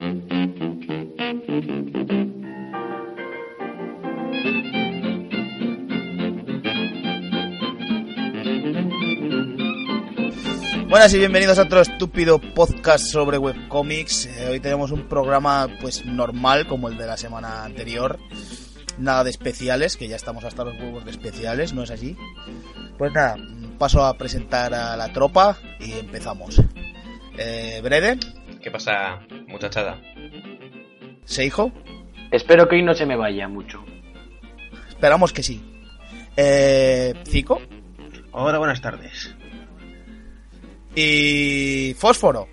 Buenas y bienvenidos a otro estúpido podcast sobre webcomics. Eh, hoy tenemos un programa pues normal como el de la semana anterior. Nada de especiales, que ya estamos hasta los huevos de especiales, ¿no es así? Pues nada, paso a presentar a la tropa y empezamos. Eh, ¿Qué pasa, muchachada? Seijo, Espero que hoy no se me vaya mucho. esperamos que sí. Eh, Zico Hola, buenas tardes. y Fósforo.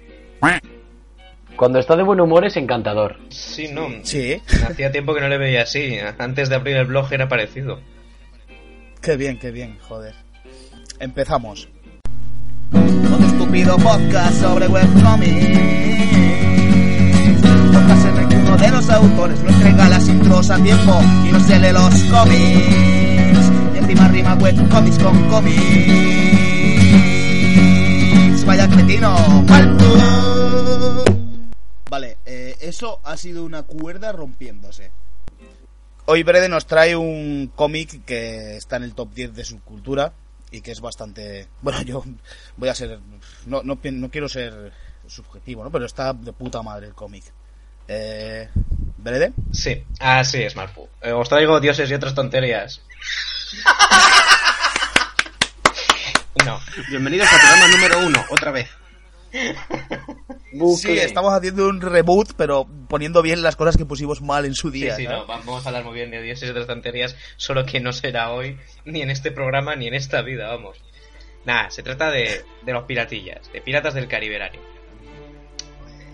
Cuando está de buen humor es encantador. Sí, no. Sí, Hacía tiempo que no le veía así. Antes de abrir el blog era parecido. qué bien, qué bien, joder. Empezamos. Estúpido podcast sobre webcomics. Podcast en el que uno de los autores no entrega las intros a tiempo y no se lee los cómics. Y encima rima webcomics con cómics. Vaya cretino, malto. Vale, eh, eso ha sido una cuerda rompiéndose. Hoy Brede nos trae un cómic que está en el top 10 de su cultura y que es bastante... Bueno, yo voy a ser... No, no, no quiero ser subjetivo, ¿no? Pero está de puta madre el cómic. Eh, ¿Brede? Sí, así es, Marpu. Eh, os traigo dioses y otras tonterías. No, Bienvenidos al programa número uno, otra vez. Sí, estamos haciendo un reboot, pero poniendo bien las cosas que pusimos mal en su sí, día. sí, ¿no? no, vamos a hablar muy bien de dioses y otras tonterías, solo que no será hoy, ni en este programa, ni en esta vida, vamos. Nada, se trata de, de los piratillas, de Piratas del Cariberanio.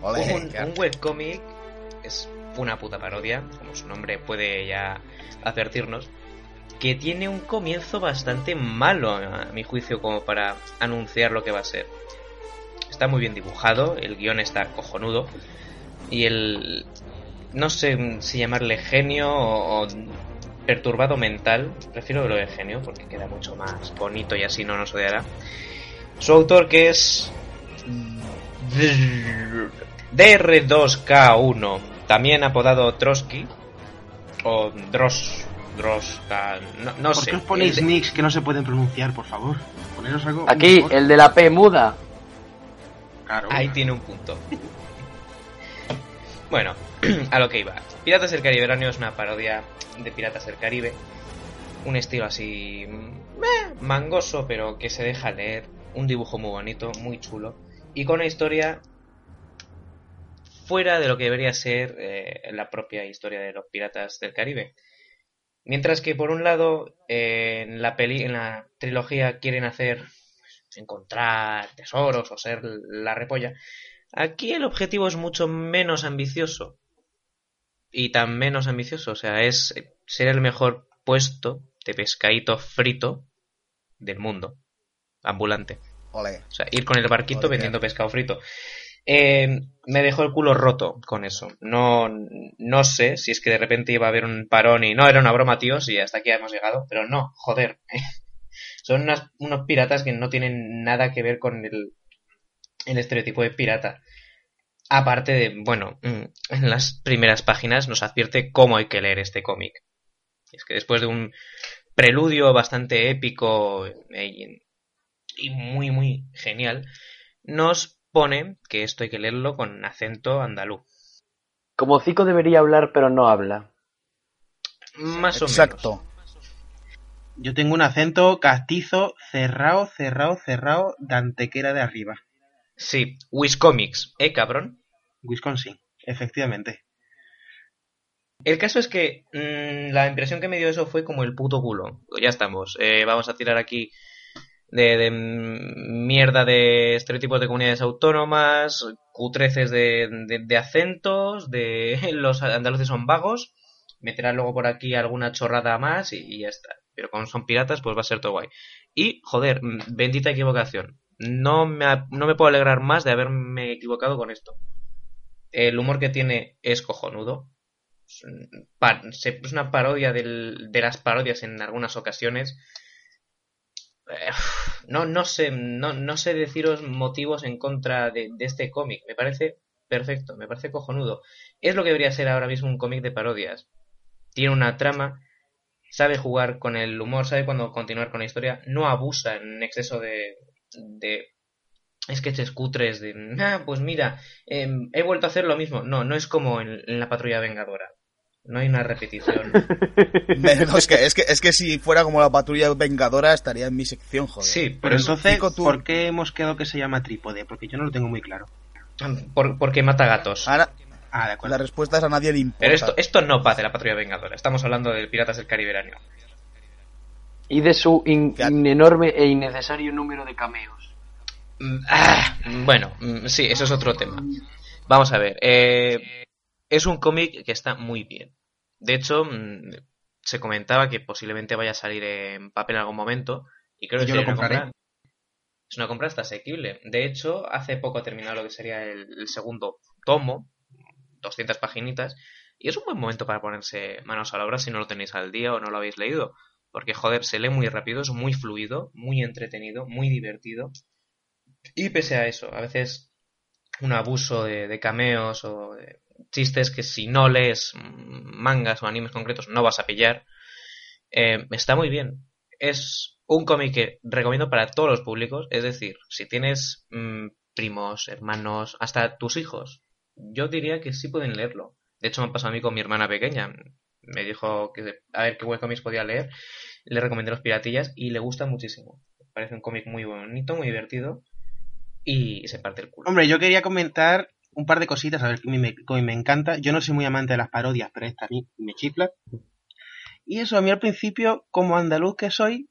Ole, un, un webcómic es una puta parodia, como su nombre puede ya advertirnos, que tiene un comienzo bastante malo, a mi juicio, como para anunciar lo que va a ser. Está muy bien dibujado, el guion está cojonudo, y el... no sé si llamarle genio o, o perturbado mental, prefiero lo de genio porque queda mucho más bonito y así no nos odiará. Su autor que es DR2K1, también apodado Trotsky, o Dros, Droska, no, no ¿Por sé. qué os ponéis de- nicks que no se pueden pronunciar, por favor? Poneros algo Aquí, mejor. el de la P muda. Ahí tiene un punto. bueno, a lo que iba. Piratas del Cariberanio es una parodia de Piratas del Caribe. Un estilo así. meh, mangoso, pero que se deja leer. Un dibujo muy bonito, muy chulo. Y con una historia. fuera de lo que debería ser eh, la propia historia de los Piratas del Caribe. Mientras que por un lado, eh, en la peli, en la trilogía quieren hacer encontrar tesoros o ser la repolla. Aquí el objetivo es mucho menos ambicioso. Y tan menos ambicioso, o sea, es ser el mejor puesto de pescadito frito del mundo. Ambulante. Ole. O sea, ir con el barquito vendiendo pescado frito. Eh, me dejó el culo roto con eso. No, no sé si es que de repente iba a haber un parón y no, era una broma, tíos, y hasta aquí hemos llegado. Pero no, joder. Son unas- unos piratas que no tienen nada que ver con el, el estereotipo de pirata. Aparte de, bueno, mm, en las primeras páginas nos advierte cómo hay que leer este cómic. Y es que después de un preludio bastante épico eh, y, y muy, muy genial, nos pone que esto hay que leerlo con acento andaluz. Como Zico debería hablar, pero no habla. Más o Exacto. Yo tengo un acento castizo, cerrado, cerrado, cerrado, de antequera de arriba. Sí, Wiscomics, ¿eh, cabrón? Wisconsin, efectivamente. El caso es que mm, la impresión que me dio eso fue como el puto culo. Ya estamos. eh, vamos a tirar aquí de, de mierda de estereotipos de comunidades autónomas, cutreces de, de, de acentos, de los andaluces son vagos, meterá luego por aquí alguna chorrada más y, y ya está. Pero como son piratas, pues va a ser todo guay. Y, joder, bendita equivocación. No me, no me puedo alegrar más de haberme equivocado con esto. El humor que tiene es cojonudo. Es una parodia de las parodias en algunas ocasiones. Eh, No, no sé, no, no sé deciros motivos en contra de, de este cómic. Me parece perfecto, me parece cojonudo. Es lo que debería ser ahora mismo un cómic de parodias. Tiene una trama, sabe jugar con el humor, sabe cuándo continuar con la historia, no abusa en exceso de, de sketches cutres de, ah, pues mira, em, he vuelto a hacer lo mismo. No, no es como en, en la patrulla vengadora. No hay una repetición. No, es, que, es, que, es que si fuera como la patrulla vengadora estaría en mi sección, joder. Sí, Pero entonces, tú- ¿por qué hemos quedado que se llama trípode? Porque yo no lo tengo muy claro. por- porque mata gatos. Ahora, Ah, de acuerdo. la respuesta es a nadie le importa. Pero esto, esto no va de la patrulla vengadora. Estamos hablando de Piratas del Caribe año. Y de su in- enorme e innecesario número de cameos. Mm, ah, bueno, mm, sí, eso es otro tema. Vamos a ver. eh, es un cómic que está muy bien. De hecho, mm, se comentaba que posiblemente vaya a salir en papel en algún momento. Y creo que Yo lo compraré. compra- Es una compra hasta asequible. De hecho, hace poco ha terminado lo que sería el, el segundo tomo, 200 paginitas, y es un buen momento para ponerse manos a la obra si no lo tenéis al día o no lo habéis leído. Porque, joder, se lee muy rápido, es muy fluido, muy entretenido, muy divertido. Y pese a eso, a veces un abuso de, cameos o de chistes que si no lees mangas o animes concretos no vas a pillar, eh, está muy bien. Es un cómic que recomiendo para todos los públicos, es decir, si tienes mm, primos, hermanos, hasta tus hijos, yo diría que sí pueden leerlo. De hecho, me pasado a mí con mi hermana pequeña. Me dijo que a ver qué webcomics podía leer. Le recomendé los piratillas y le gusta muchísimo. Parece un cómic muy bonito, muy divertido y se parte el culo. Hombre, yo quería comentar un par de cositas, a ver, me, mí me encanta. Yo no soy muy amante de las parodias, pero esta a mí me chifla. Y eso, a mí al principio, como andaluz que soy,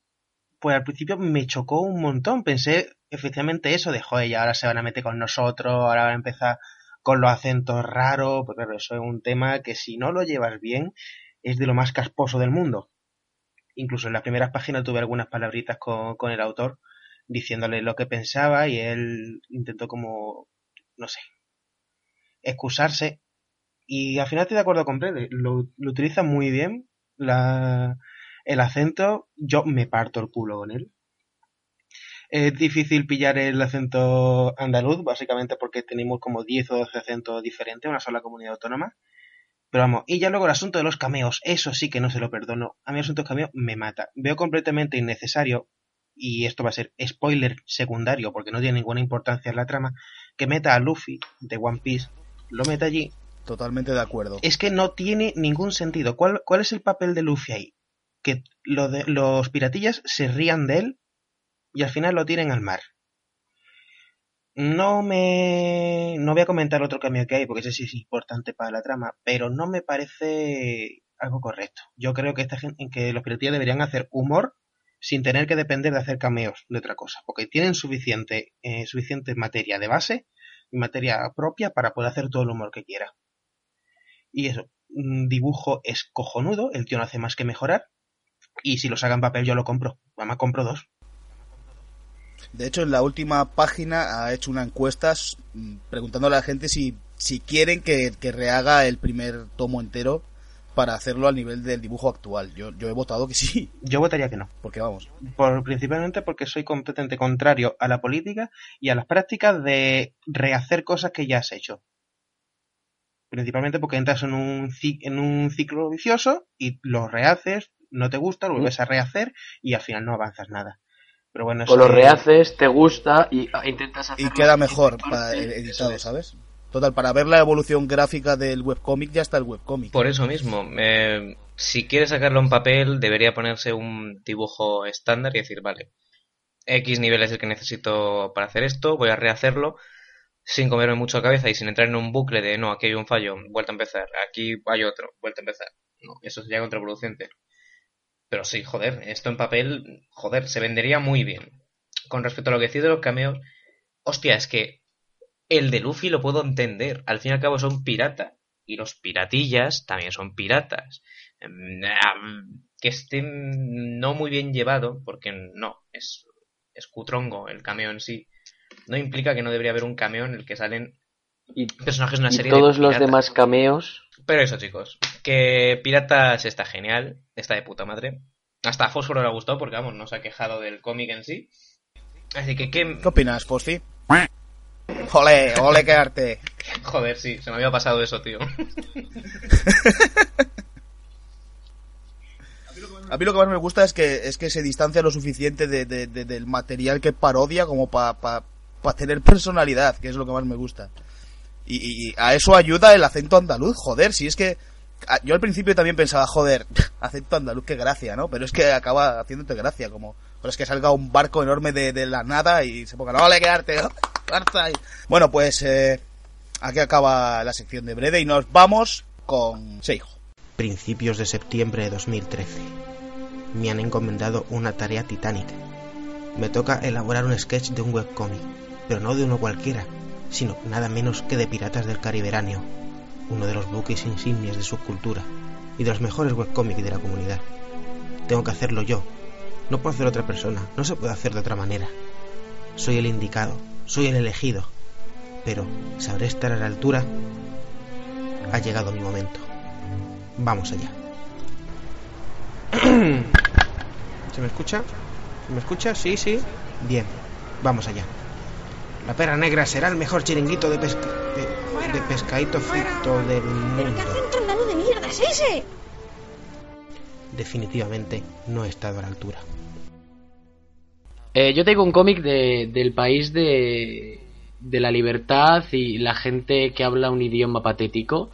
pues al principio me chocó un montón. Pensé efectivamente eso de, joder, ahora se van a meter con nosotros, ahora van a empezar con los acentos raros. Pues claro, eso es un tema que si no lo llevas bien, es de lo más casposo del mundo. Incluso en las primeras páginas tuve algunas palabritas con, con el autor diciéndole lo que pensaba y él intentó como, no sé, excusarse. Y al final estoy de acuerdo con él, lo, lo utiliza muy bien, la, el acento, yo me parto el culo con él. Es difícil pillar el acento andaluz, básicamente porque tenemos como 10 o 12 acentos diferentes, una sola comunidad autónoma. Pero vamos, y ya luego el asunto de los cameos, eso sí que no se lo perdono. A mí el asunto de los cameos me mata. Veo completamente innecesario, y esto va a ser spoiler secundario porque no tiene ninguna importancia en la trama, que meta a Luffy de One Piece, lo meta allí. Totalmente de acuerdo. Es que no tiene ningún sentido. ¿Cuál, cuál es el papel de Luffy ahí? Que lo de, los piratillas se rían de él y al final lo tiren al mar. No me. No voy a comentar otro cambio que hay, porque ese sí es importante para la trama, pero no me parece algo correcto. Yo creo que, esta gente, que los piratillas deberían hacer humor sin tener que depender de hacer cameos de otra cosa, porque tienen suficiente, eh, suficiente materia de base y materia propia para poder hacer todo el humor que quiera. Y eso, dibujo es cojonudo, el tío no hace más que mejorar, y si lo saca en papel yo lo compro, además compro dos. De hecho, en la última página ha hecho una encuesta mm, preguntándole a la gente si, si quieren que, que rehaga el primer tomo entero para hacerlo al nivel del dibujo actual. Yo, yo he votado que sí, Yo votaría que no. porque vamos. Por, principalmente porque soy completamente contrario a la política y a las prácticas de rehacer cosas que ya has hecho. Principalmente porque entras en un, en un ciclo vicioso y lo rehaces, no te gusta, lo vuelves a rehacer y al final no avanzas nada. Pero bueno, O lo que- rehaces, te gusta y ah, intentas Y hacerlo queda en mejor parte, para editado, es. ¿sabes? Total, para ver la evolución gráfica del webcómic ya está el webcómic. Por eso mismo, eh, si quiere sacarlo en papel, debería ponerse un dibujo estándar y decir, vale, X nivel es el que necesito para hacer esto, voy a rehacerlo sin comerme mucho la cabeza y sin entrar en un bucle de, no, aquí hay un fallo, vuelta a empezar, aquí hay otro, vuelta a empezar. No, eso sería contraproducente. Pero sí, joder, esto en papel, joder, se vendería muy bien. Con respecto a lo que decís de los cameos, hostia, es que el de Luffy lo puedo entender. Al fin y al cabo son piratas. Y los piratillas también son piratas. Em, que estén no muy bien llevado, porque no, es, es cutrongo el cameo en sí. No implica que no debería haber un cameo en el que salen Y, personajes de una y serie todos de los demás cameos. Pero eso, chicos, que Piratas está genial, está de puta madre. Hasta a Fósforo le ha gustado porque, vamos, no se ha quejado del cómic en sí. Así que, ¿qué? ¿Qué opinas, Fosfi? Ole, ole, qué arte. Joder, sí, se me había pasado eso, tío. A mí lo que más me gusta es que es que se distancia lo suficiente de, de- de- del material que parodia como para pa, pa tener personalidad, que es lo que más me gusta. Y, y- a eso ayuda el acento andaluz, joder, si es que yo al principio también pensaba, joder, acento andaluz, qué gracia, ¿no? Pero es que acaba haciéndote gracia, como, pero es que salga un barco enorme de, la nada y se ponga, ¿no? Arte". Bueno, pues eh, aquí acaba la sección de Brede y nos vamos con Seijo. Principios de septiembre de 2013. Me han encomendado una tarea titánica. Me toca elaborar un sketch de un webcómic, pero no de uno cualquiera, sino nada menos que de Piratas del Cariberanio, uno de los buques insignias de su cultura y de los mejores webcómics de la comunidad. Tengo que hacerlo yo, no puedo hacer otra persona, no se puede hacer de otra manera. Soy el indicado, soy el elegido, pero ¿sabré estar a la altura? Ha llegado mi momento. Vamos allá. ¿Se me escucha? ¿Se me escucha? Sí, sí. Bien, vamos allá. La perra negra será el mejor chiringuito de, pesca... de, de pescadito frito del ¿Pero qué mundo. de mierda es ese? Definitivamente no he estado a la altura. Eh, yo tengo un cómic de, del país de, de la libertad y la gente que habla un idioma patético.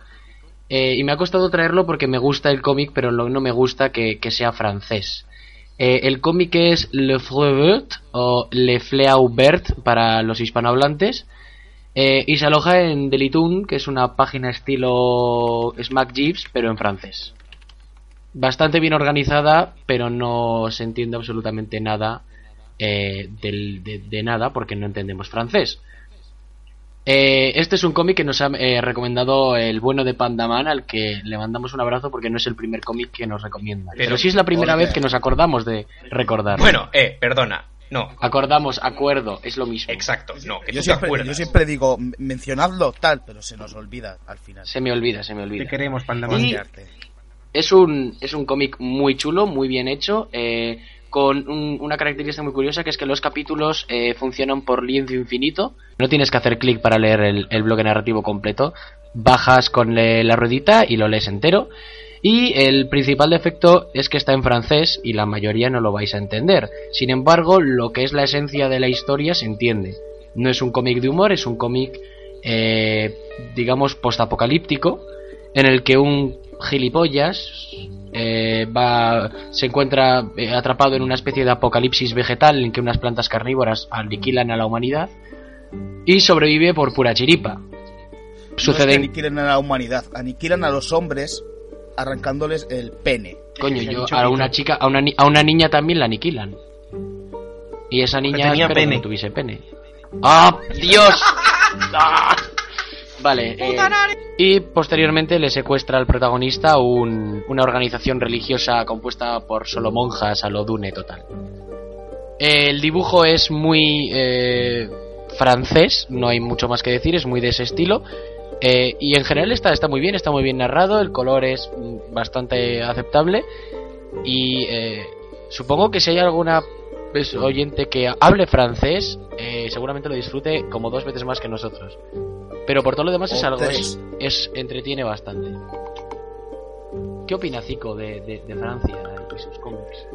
Eh, y me ha costado traerlo porque me gusta el cómic, pero lo- no me gusta que, que sea francés. Eh, el cómic es Le Fleuvert o Le Fleaubert para los hispanohablantes. Eh, y se aloja en Delitoon, que es una página estilo Smack Jeeves, pero en francés. Bastante bien organizada, pero no se entiende absolutamente nada eh, del- de, de nada porque no entendemos francés. Eh, este es un cómic que nos ha eh, recomendado el bueno de Pandaman, al que le mandamos un abrazo porque no es el primer cómic que nos recomienda. Pero, Pero- sí es la primera vez que nos acordamos de recordar. Bueno, eh, perdona. No, Acordamos, acuerdo, es lo mismo. exacto, no, que Yo tú te siempre, acuerdas. yo siempre digo, "M- mencionadlo tal, pero se nos olvida al final. Se me olvida, se me Te olvida. queremos, Qué arte. Es un, es un cómic muy chulo, muy bien hecho, eh, con un- una característica muy curiosa que es que los capítulos eh, funcionan por lienzo infinito. No tienes que hacer clic para leer el, el bloque narrativo completo. Bajas con le- la ruedita y lo lees entero. Y el principal defecto es que está en francés y la mayoría no lo vais a entender. Sin embargo, lo que es la esencia de la historia se entiende. No es un cómic de humor, es un cómic, eh, digamos, postapocalíptico, en el que un gilipollas eh, va, se encuentra eh, atrapado en una especie de apocalipsis vegetal en que unas plantas carnívoras aniquilan a la humanidad y sobrevive por pura chiripa. No es que Suceden, aniquilen a la humanidad, aniquilan a los hombres arrancándoles el pene. coño, yo a que una chica, a una, ni- a una niña también la aniquilan. Y esa niña tenía espero que pene. no tuviese pene. ¡Ah, Dios! ¡Ah! Vale, eh, y posteriormente le secuestra al protagonista un- una organización religiosa compuesta por solo monjas a lo Dune total. El dibujo es muy eh, francés, no hay mucho más que decir, es muy de ese estilo. Eh, y en general está, está muy bien, está muy bien narrado, el color es mm, bastante aceptable. Y eh, supongo que si hay alguna pues, oyente que hable francés, eh, seguramente lo disfrute como dos veces más que nosotros. Pero por todo lo demás es algo, es, es- entretiene bastante. ¿Qué opina Zico de, Francia y sus cómics?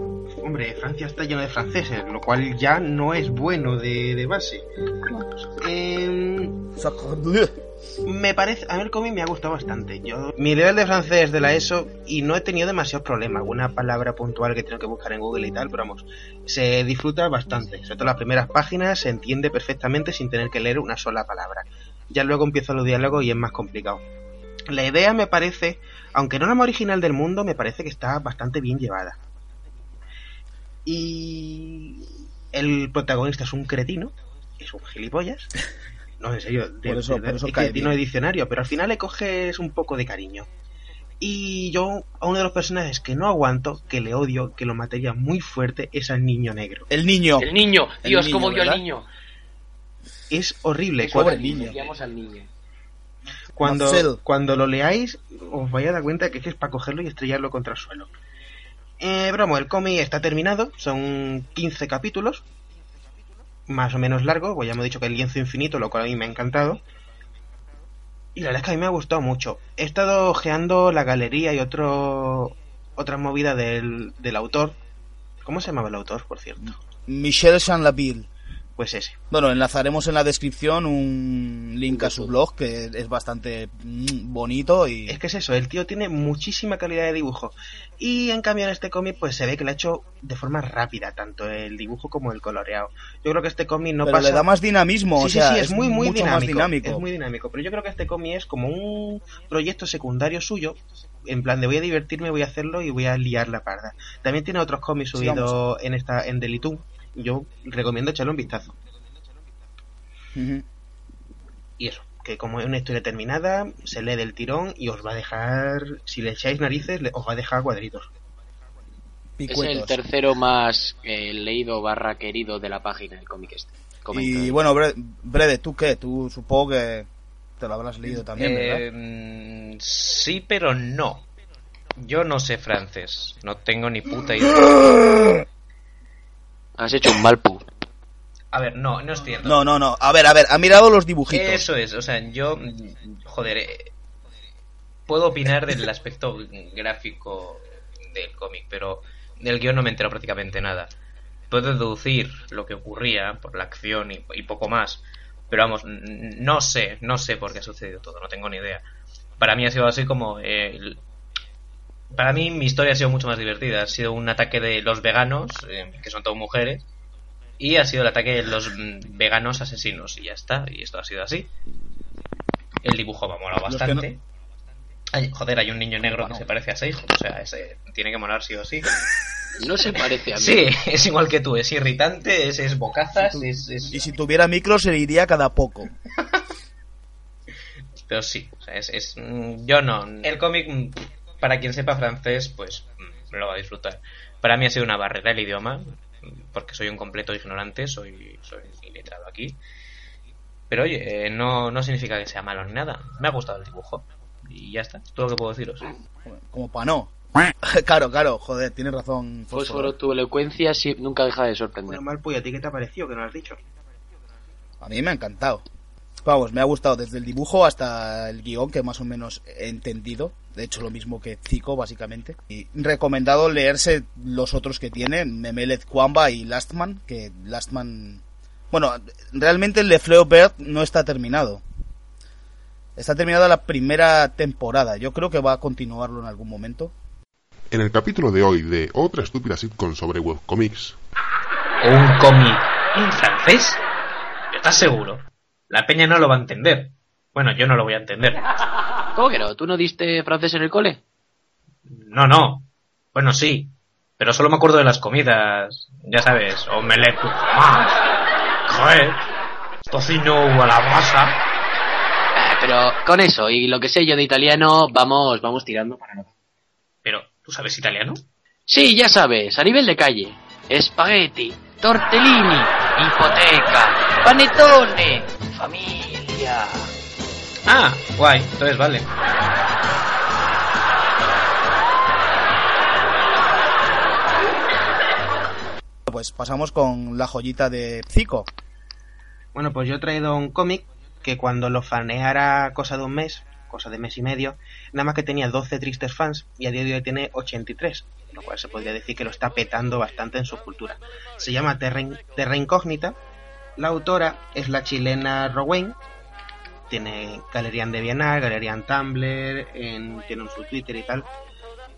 Hombre, Francia está lleno de franceses, lo cual ya no es bueno de, de base. Em, me parece, a mí el cómic me ha gustado bastante. Yo, mi nivel de francés de la ESO y no he tenido demasiados problemas. Alguna palabra puntual que tengo que buscar en Google y tal, pero vamos, se disfruta bastante. Sobre todo las primeras páginas se entiende perfectamente sin tener que leer una sola palabra. Ya luego empiezan los diálogos y es más complicado. La idea me parece, aunque no la más original del mundo, me parece que está bastante bien llevada. Y el protagonista es un cretino, es un gilipollas. No, en serio, de, Por eso- de- por eso es cae que tiene bien. diccionario, pero al final le coges un poco de cariño. Y yo, a uno de los personajes que no aguanto, que le odio, que lo mataría muy fuerte, es al niño negro. El niño. El niño, El Dios, niño, cómo odio al niño. Es horrible. Pobre Cuando, niño. Al niño. Cuando, Marcel. cuando lo leáis, os vais a dar cuenta que es para cogerlo y estrellarlo contra el suelo. Eh, bromo, el cómic está terminado, son 15 capítulos, más o menos largo, pues ya hemos dicho que el lienzo infinito, lo cual a mí me ha encantado. Y la verdad es que a mí me ha gustado mucho. He estado ojeando la galería y otro otra movida del, del autor. ¿Cómo se llamaba el autor, por cierto? Michel Chanlaville. Pues ese. Bueno, enlazaremos en la descripción un link a su blog que es bastante mm, bonito y Es que es eso, el tío tiene muchísima calidad de dibujo. Y en cambio en este cómic pues se ve que lo ha hecho de forma rápida, tanto el dibujo como el coloreado. Yo creo que este cómic no pero pasa... le da más dinamismo, Sí, o sí, sea, sí, es, muy, muy dinámico, más dinámico. Es muy dinámico, pero yo creo que este cómic es como un proyecto secundario suyo, en plan de voy a divertirme, voy a hacerlo y voy a liar la parda. También tiene otros cómics subidos en esta en Delitoon. Yo recomiendo echarle un vistazo. Y eso, que como es una historia terminada, se lee del tirón y os va a dejar, si le echáis narices, le- os va a dejar cuadritos. Es el Picuetos. tercero más eh, leído barra querido de la página del cómic este. Y bueno, Bre- Brede, ¿tú qué? Tú supongo que te lo habrás leído también, ¿verdad? Eh, mm, sí, pero no. Yo no sé francés. No tengo ni puta idea. Has hecho un mal pu. A ver, no, no es cierto. No, no, no. A ver, a ver, ha mirado los dibujitos. Eso es, o sea, yo, joder, eh, puedo opinar del aspecto gráfico del cómic, pero del guion no me entero prácticamente nada. Puedo deducir lo que ocurría por la acción y, y poco más, pero vamos, no sé, no sé por qué ha sucedido todo, no tengo ni idea. Para mí ha sido así como... eh, para mí mi historia ha sido mucho más divertida. Ha sido un ataque de los veganos, eh, que son todas mujeres, y ha sido el ataque de los mm, veganos asesinos y ya está y esto ha sido así el dibujo me ha molado bastante Ay, joder hay un niño negro que se parece a Seijo o sea ese tiene que molar sí o sí No se parece a mí. sí es igual que tú es irritante es, es bocazas es, es- Y si tuviera micro se le iría cada poco. pero sí o sea, es, es- mm, yo no el cómic mm, para quien sepa francés pues mm, lo va a disfrutar para mí ha sido una barrera el idioma porque soy un completo ignorante soy soy iletrado aquí pero oye eh, no no significa que sea malo ni nada me ha gustado el dibujo y ya está es todo lo que puedo deciros Como pa' no. claro, claro, joder, tienes razón. Fósforo, tu elocuencia sí- nunca deja de sorprender. Bueno, mal pues, ¿a ti qué te ha parecido? Que no lo has dicho. A mí me ha encantado. Vamos, me ha gustado desde el dibujo hasta el guion, que más o menos he entendido. De hecho, lo mismo que Zico, básicamente. Y recomendado leerse los otros que tiene, Memelez Kwamba y Lastman, que Lastman... Bueno, realmente el de Fleo Bird no está terminado. Está terminada la primera temporada. Yo creo que va a continuarlo en algún momento. En el capítulo de hoy de otra estúpida sitcom sobre webcomics, un cómic en francés ¿estás seguro? la peña no lo va a entender bueno yo no lo voy a entender ¿Cómo que no? ¿Tú no diste francés en el cole? no no bueno sí pero solo me acuerdo de las comidas ya sabes omelette fromage joder tocino a la brasa Ah, pero con eso y lo que sé yo de italiano, vamos, vamos tirando para no. pero ¿tú sabes italiano? Sí, ya sabes, a nivel de calle. Spaghetti, tortellini, hipoteca, panettone, familia. Ah guay entonces vale Pues pasamos con la joyita de Zico. Bueno, pues yo he traído un cómic que cuando lo faneara cosa de un mes, cosa de mes y medio, nada más que tenía 12 tristes fans y a día de hoy tiene 83, lo cual se podría decir que lo está petando bastante en su cultura. Se llama Terra, In- Terra Incógnita, la autora es la chilena Rowen, tiene galería en Devianar, galería en Tumblr, en, tiene un su Twitter y tal.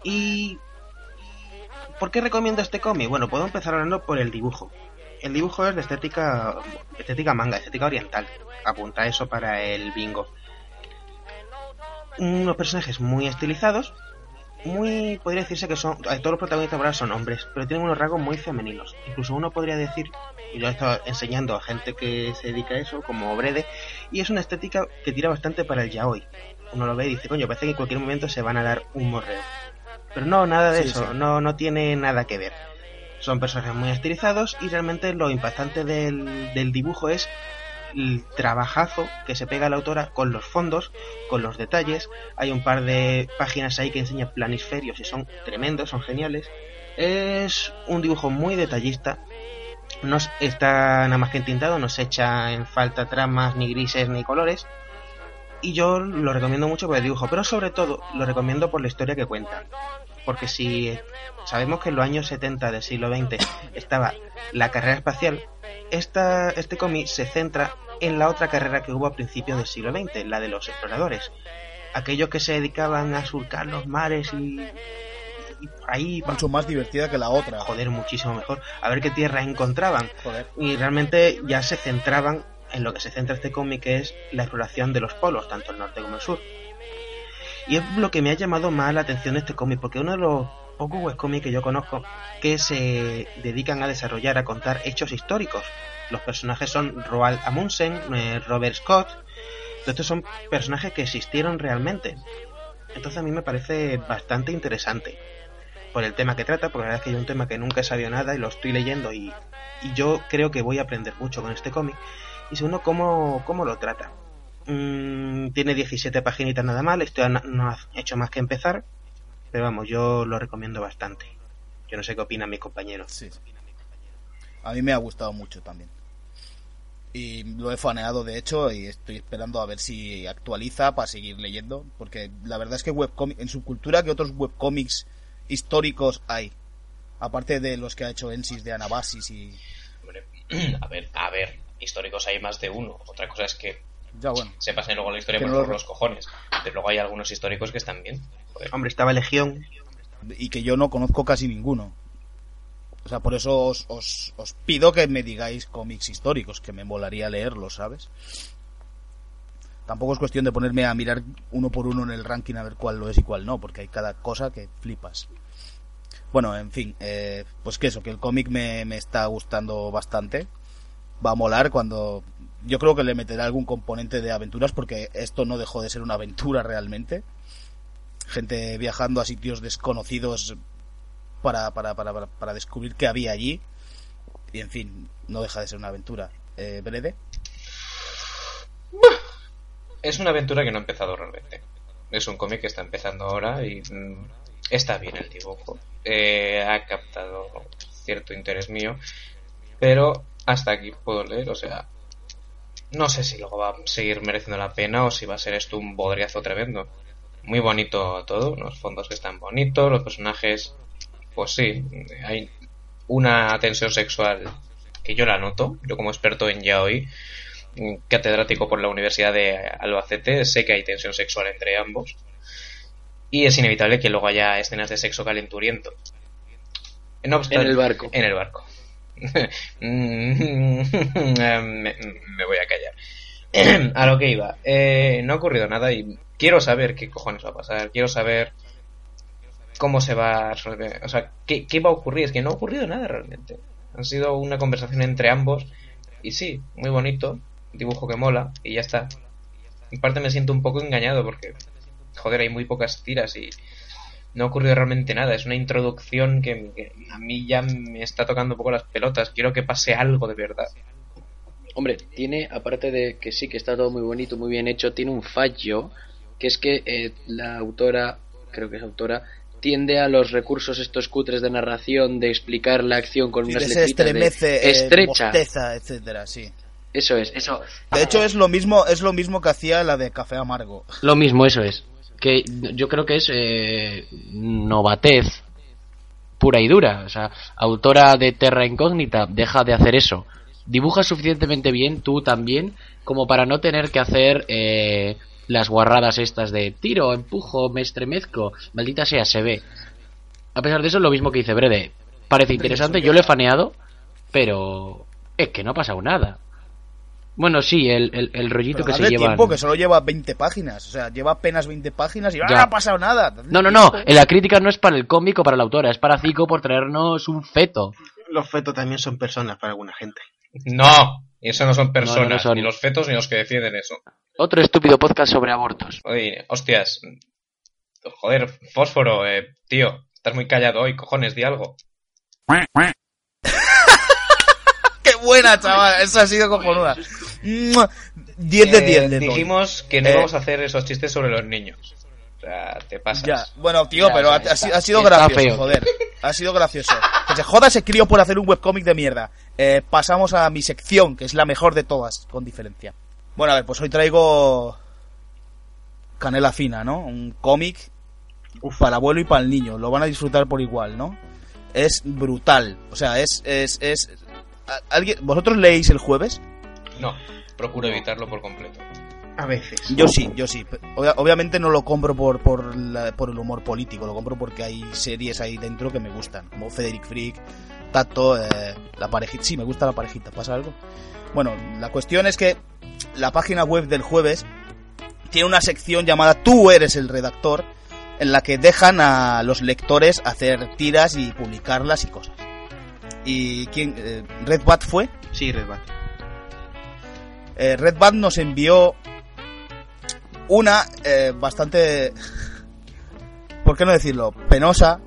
Y... ¿Por qué recomiendo este cómic? Bueno, puedo empezar hablando por el dibujo. El dibujo es de estética, estética manga, estética oriental. Apunta eso para el bingo. Unos personajes muy estilizados, muy, podría decirse que son, todos los protagonistas ahora son hombres, pero tienen unos rasgos muy femeninos. Incluso uno podría decir, y lo he estado enseñando a gente que se dedica a eso, como Brede, y es una estética que tira bastante para el yaoi. Uno lo ve y dice, coño, parece que en cualquier momento se van a dar un morreo. Pero no, nada de eso, no, no tiene nada que ver. Son personajes muy estilizados y realmente lo impactante del, del dibujo es el trabajazo que se pega la autora con los fondos, con los detalles. Hay un par de páginas ahí que enseñan planisferios y son tremendos, son geniales. Es un dibujo muy detallista. No está nada más que entintado, no se echa en falta tramas, ni grises, ni colores. Y yo lo recomiendo mucho por el dibujo, pero sobre todo lo recomiendo por la historia que cuenta. Porque si sabemos que en los años 70 del siglo XX estaba la carrera espacial, esta, este cómic se centra en la otra carrera que hubo a principios del siglo XX, la de los exploradores. Aquellos que se dedicaban a surcar los mares y, y por ahí... Mucho más divertida que la otra. Joder, muchísimo mejor. A ver qué tierras encontraban. Y realmente ya se centraban en lo que se centra este cómic, que es la exploración de los polos, tanto el norte como el sur. Y es lo que me ha llamado más la atención de este cómic, porque uno de los pocos webcomics que yo conozco que se dedican a desarrollar, a contar hechos históricos. Los personajes son Roald Amundsen, eh, Robert Scott, estos son personajes que existieron realmente. Entonces a mí me parece bastante interesante por el tema que trata, porque la verdad es que hay un tema que nunca he sabido nada y lo estoy leyendo y, yo creo que voy a aprender mucho con este cómic. Y segundo, cómo, cómo lo trata. Mm, tiene 17 paginitas nada mal, esto no, ha hecho más que empezar, pero vamos, yo lo recomiendo bastante. Yo no sé qué opinan mis compañeros. Sí. A mí me ha gustado mucho también. Y lo he faneado de hecho y estoy esperando a ver si actualiza para seguir leyendo. Porque la verdad es que webcomic, en su cultura, que otros webcomics históricos hay? Aparte de los que ha hecho Ensis de Anabasis y. Hombre, a ver, a ver, históricos hay más de uno. Otra cosa es que Ya bueno. se pasen luego la historia por, no lo- por los cojones. Pero luego hay algunos históricos que están bien. Joder. Hombre, estaba Legión. Y que yo no conozco casi ninguno. O sea, por eso os, os, os pido que me digáis cómics históricos, que me molaría leerlos, ¿sabes? Tampoco es cuestión de ponerme a mirar uno por uno en el ranking a ver cuál lo es y cuál no, porque hay cada cosa que flipas. Bueno, en fin, eh, pues que eso, que el cómic me, me está gustando bastante. Va a molar cuando... Yo creo que le meterá algún componente de aventuras porque esto no dejó de ser una aventura realmente. Gente viajando a sitios desconocidos para, para, para, para, descubrir qué había allí. Y en fin, no deja de ser una aventura. Eh, Brede, Es una aventura que no ha empezado realmente. Es un cómic que está empezando ahora y mm, está bien el dibujo. Eh, ha captado cierto interés mío, pero hasta aquí puedo leer, o sea, no sé si luego va a seguir mereciendo la pena o si va a ser esto un bodriazo tremendo. Muy bonito todo, los fondos que están bonitos, los personajes, pues sí, hay una tensión sexual que yo la noto, yo como experto en yaoi, catedrático por la Universidad de Albacete, sé que hay tensión sexual entre ambos. Y es inevitable que luego haya escenas de sexo calenturiento. No obstante- En el barco. En el barco. me, voy a callar. a lo que iba. Eh, no ha ocurrido nada y quiero saber qué cojones va a pasar. Quiero saber cómo se va a resolver. O sea, qué, va a ocurrir. Es que no ha ocurrido nada realmente. Ha sido una conversación entre ambos. Y sí, muy bonito. Dibujo que mola. Y ya está. En parte me siento un poco engañado porque, joder, hay muy pocas tiras y no ha ocurrido realmente nada. Es una introducción que, que a mí ya me está tocando un poco las pelotas. Quiero que pase algo de verdad. Hombre, tiene, aparte de que sí que está todo muy bonito, muy bien hecho, tiene un fallo, que es que eh, la autora, creo que es autora, tiende a los recursos estos cutres de narración, de explicar la acción con unas se estremece, eh, estrecha. bosteza, etcétera, sí. Eso es, eso. De hecho es lo mismo, es lo mismo que hacía la de Café Amargo. Lo mismo, eso es. Que yo creo que es eh, novatez pura y dura. O sea, autora de Terra Incógnita, deja de hacer eso. Dibuja suficientemente bien, tú también, como para no tener que hacer eh, las guarradas estas de tiro, empujo, me estremezco, maldita sea, se ve. A pesar de eso, lo mismo que dice Brede. Parece interesante, yo lo he faneado, pero es que no ha pasado nada. Bueno, sí, el, el, el rollito Pero que se lleva. tiempo, que solo lleva 20 páginas. O sea, lleva apenas 20 páginas y ahora Ya. no ha pasado nada. No, no, no. La crítica no es para el cómic o para la autora, es para Zico por traernos un feto. Los fetos también son personas para alguna gente. No, eso no son personas, no son. ni los fetos ni los que defienden eso. Otro estúpido podcast sobre abortos. Oye, hostias. Joder, fósforo, eh, tío. Estás muy callado hoy, cojones, di algo. ¡Qué buena, chaval! Esa ha sido cojonuda. ¡Mua! 10 de Eh, 10 le doy. Dijimos que no Eh, íbamos a hacer esos chistes sobre los niños. O sea, te pasas. Ya, bueno, tío, Ya, pero ha, sido- ha sido está gracioso, feo. joder. Ha sido gracioso. Que se joda ese crío por hacer un webcómic de mierda. Eh, pasamos a mi sección, que es la mejor de todas, con diferencia. Bueno, a ver, pues hoy traigo Canela Fina, ¿no? Un cómic para el abuelo y para el niño. Lo van a disfrutar por igual, ¿no? Es brutal. O sea, es... es, es... ¿a- ¿Alguien, ¿Vosotros leéis el jueves? No, procuro evitarlo por completo. A veces. Yo sí, yo sí. Obvia- obviamente no lo compro por, por, la- por el humor político, lo compro porque hay series ahí dentro que me gustan, como Frederick Freak, Tato, eh, la parejita. Sí, me gusta la parejita, ¿pasa algo? Bueno, la cuestión es que la página web del jueves tiene una sección llamada Tú eres el redactor, en la que dejan a los lectores hacer tiras y publicarlas y cosas. ¿Y quién? eh, ¿Red Bat fue? Sí, Red Bat. Eh, Red Band nos envió una eh, bastante, ¿por qué no decirlo? Penosa,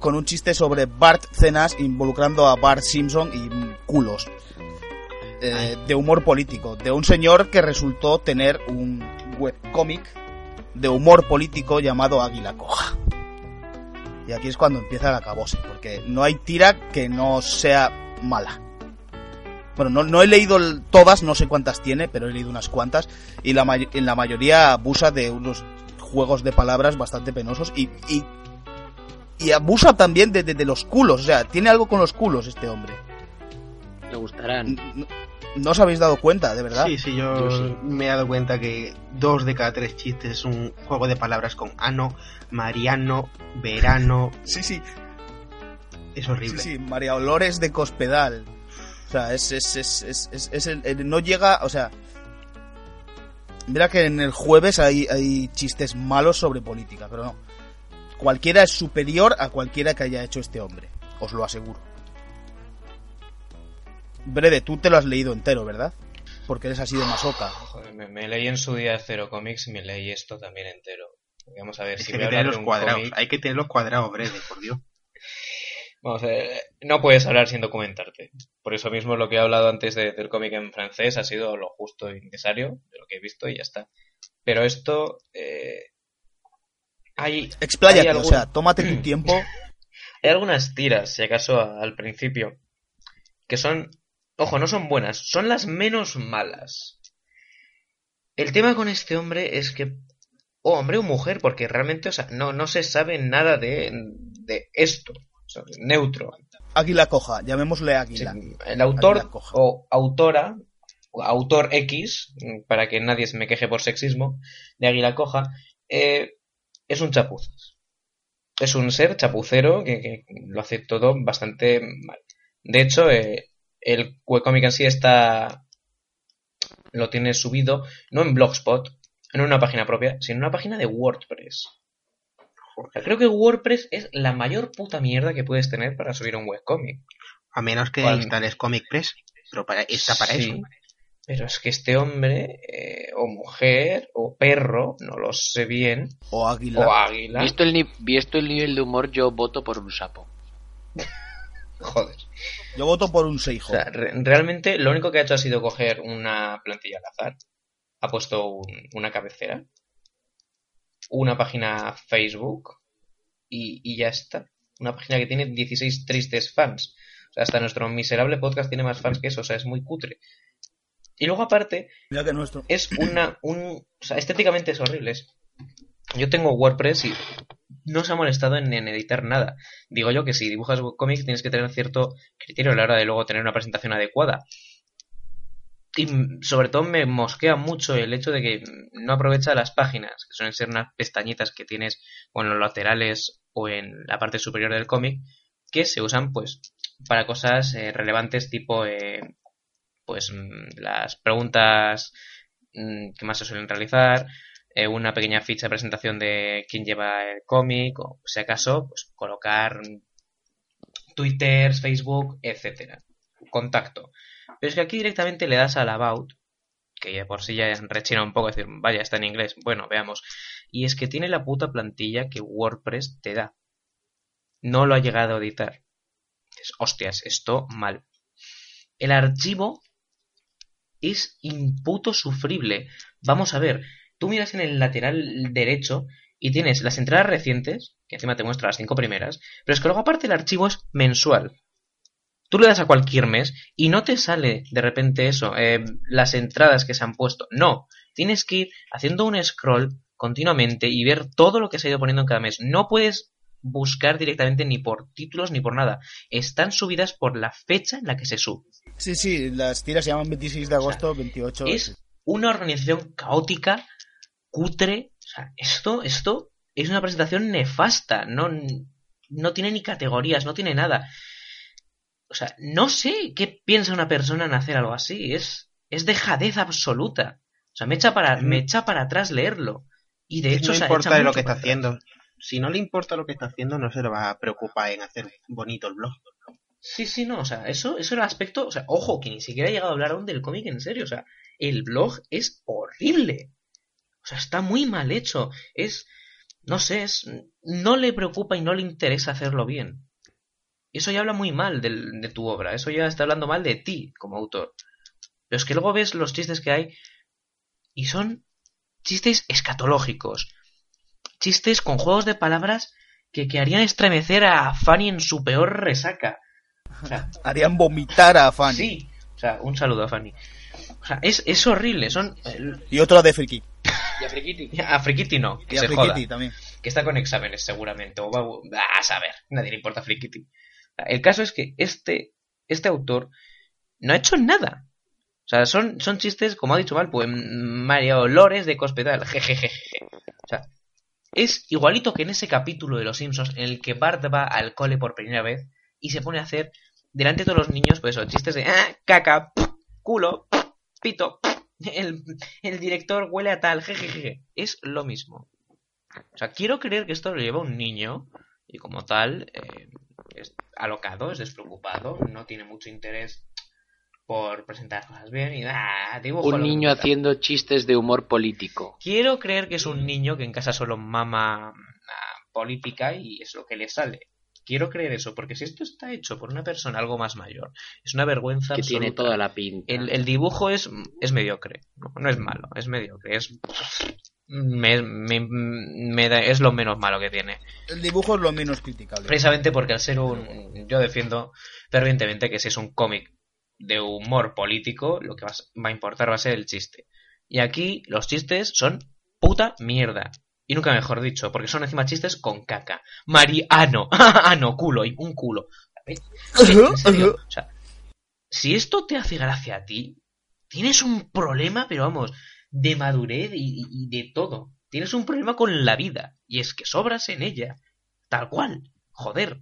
con un chiste sobre Bart Cenas involucrando a Bart Simpson y culos. Eh, de humor político, de un señor que resultó tener un webcómic de humor político llamado Águila Coja. Y aquí es cuando empieza el acabose, porque no hay tira que no sea mala. Bueno, no, no he leído todas, no sé cuántas tiene, pero he leído unas cuantas. Y la, en la mayoría abusa de unos juegos de palabras bastante penosos. Y, y, y abusa también de, de- de los culos. O sea, tiene algo con los culos este hombre. Le gustarán. No, no os habéis dado cuenta, de verdad. Sí, sí, yo, Yo sí. me he dado cuenta que dos de cada tres chistes es un juego de palabras con ano, mariano, verano. sí, sí. Es Sí, horrible. sí, María Olores de Cospedal. O sea, es, es, es, es, es- es el- el- no llega, o sea... Mira que en el jueves hay, hay chistes malos sobre política, pero no. Cualquiera es superior a cualquiera que haya hecho este hombre, os lo aseguro. Brede, tú te lo has leído entero, ¿verdad? Porque eres así de masoca. Joder, me, me leí en su día Cero Comics y me leí esto también entero. Vamos a ver Es si que voy hay a que hablar tener de los un cuadrados. Hay que tener los cuadrados, Brede, por Dios. Vamos a ver, no puedes hablar sin documentarte. Por eso mismo lo que he hablado antes de- del cómic en francés ha sido lo justo y necesario, de lo que he visto y ya está. Pero esto... Eh, hay, Expláyate, hay o sea, tómate tu tiempo. Hay algunas tiras, si acaso al principio, que son, ojo, no son buenas, son las menos malas. El tema con este hombre es que, o hombre o mujer, porque realmente, o sea, no, no se sabe nada de, de esto, neutro. Águila coja, llamémosle águila. Sí, El autor Águila coja. o autora, autor X, para que nadie se me queje por sexismo, de Águila Coja, eh, es un chapuzas. Es un ser chapucero que, que lo hace todo bastante mal. De hecho, eh, el webcomic en sí está. lo tiene subido, no en Blogspot, no en una página propia, sino en una página de WordPress. O sea, creo que WordPress es la mayor puta mierda que puedes tener para subir un webcomic. A menos que instales Comic Press. Pero para, está para Sí, eso. Pero es que este hombre, eh, o mujer, o perro, no lo sé bien, O águila. o águila, Visto el, visto el nivel de humor, yo voto por un sapo. joder. Yo voto por un O seijo. sea, re- realmente lo único que ha hecho ha sido coger una plantilla al azar, ha puesto un- una cabecera, una página Facebook y, y ya está. Una página que tiene 16 tristes fans. O sea, hasta nuestro miserable podcast tiene más fans que eso, o sea, es muy cutre. Y luego aparte, Mira que nuestro. es una un o sea estéticamente es horrible es- yo tengo WordPress y no se ha molestado en, en editar nada digo yo que si dibujas cómics tienes que tener cierto criterio a la hora de luego tener una presentación adecuada y mm, sobre todo me mosquea mucho el hecho de que mm, no aprovecha las páginas que suelen ser unas pestañitas que tienes o en los laterales o en la parte superior del cómic que se usan pues para cosas eh, relevantes tipo eh, pues mm, las preguntas mm, que más se suelen realizar, eh, una pequeña ficha de presentación de quién lleva el cómic, o si acaso, pues colocar Twitter, Facebook, etcétera. Contacto. Pero es que aquí directamente le das al About, que ya por sí ya rechina un poco, decir, vaya, está en inglés. Bueno, veamos. Y es que tiene la puta plantilla que WordPress te da. No lo ha llegado a editar. Es, hostias, esto mal. El archivo es imputo sufrible. Vamos a ver, tú miras en el lateral derecho y tienes las entradas recientes, que encima te muestra las cinco primeras, pero es que luego aparte el archivo es mensual. Tú le das a cualquier mes y no te sale de repente eso, eh, las entradas que se han puesto. No, tienes que ir haciendo un scroll continuamente y ver todo lo que se ha ido poniendo en cada mes. No puedes buscar directamente ni por títulos ni por nada. Están subidas por la fecha en la que se sube. Sí, sí, las tiras se llaman 26 de agosto, 28. Es una organización caótica, cutre. O sea, esto, esto es una presentación nefasta. No, no tiene ni categorías, no tiene nada. O sea, no sé qué piensa una persona en hacer algo así. Es, es dejadez absoluta. O sea, me echa para, me echa para atrás leerlo. Y de hecho, no importa de lo que está atrás. haciendo. Si no le importa lo que está haciendo, no se le va a preocupar en hacer bonito el blog. Sí, sí, no, o sea, eso, eso era aspecto, o sea, ojo, que ni siquiera he llegado a hablar aún del cómic en serio, o sea, el blog es horrible. O sea, está muy mal hecho. Es, no sé, es, no le preocupa y no le interesa hacerlo bien. Eso ya habla muy mal de tu obra, eso ya está hablando mal de ti como autor. Pero es que luego ves los chistes que hay y son chistes escatológicos. Chistes con juegos de palabras que, que harían estremecer a Fanny en su peor resaca. O sea, Harían vomitar a Fanny. Sí, o sea, un saludo a Fanny. O sea, es, es horrible, son... Y otro de Friki. Y a Frikiti. A Frikiti no, que Y a se Frikiti joda. también. Que está con exámenes seguramente, o va a saber, nadie le importa a Frikiti. El caso es que este, este autor no ha hecho nada. O sea, son, son chistes, como ha dicho mal, pues Mario Lores de Cospedal, jejejeje. O sea, es igualito que en ese capítulo de Los Simpsons en el que Bart va al cole por primera vez y se pone a hacer delante de todos los niños, pues eso, chistes de ah, caca, culo, pito, el, el director huele a tal, jejeje. Es lo mismo. O sea, quiero creer que esto lo lleva un niño y como tal eh, alocado, es despreocupado, no tiene mucho interés por presentar cosas bien y ah, dibujo Un niño haciendo chistes de humor político. Quiero creer que es un niño que en casa solo mama política y es lo que le sale. Quiero creer eso, porque si esto está hecho por una persona algo más mayor, es una vergüenza Que tiene toda la pinta. El, el dibujo es, es mediocre, no, no es malo, es mediocre, es me, me- me da- es lo menos malo que tiene. El dibujo es lo menos criticable. Precisamente porque al ser un... Yo defiendo fervientemente que si es un cómic de humor político, lo que va a- va a importar va a ser el chiste. Y aquí los chistes son puta mierda. Y nunca mejor dicho, porque son encima chistes con caca. Mariano. Ano, culo, y un culo. En serio, o sea, si esto te hace gracia a ti, tienes un problema, pero vamos, de madurez y, de todo. Tienes un problema con la vida, y es que sobras en ella. Tal cual. Joder.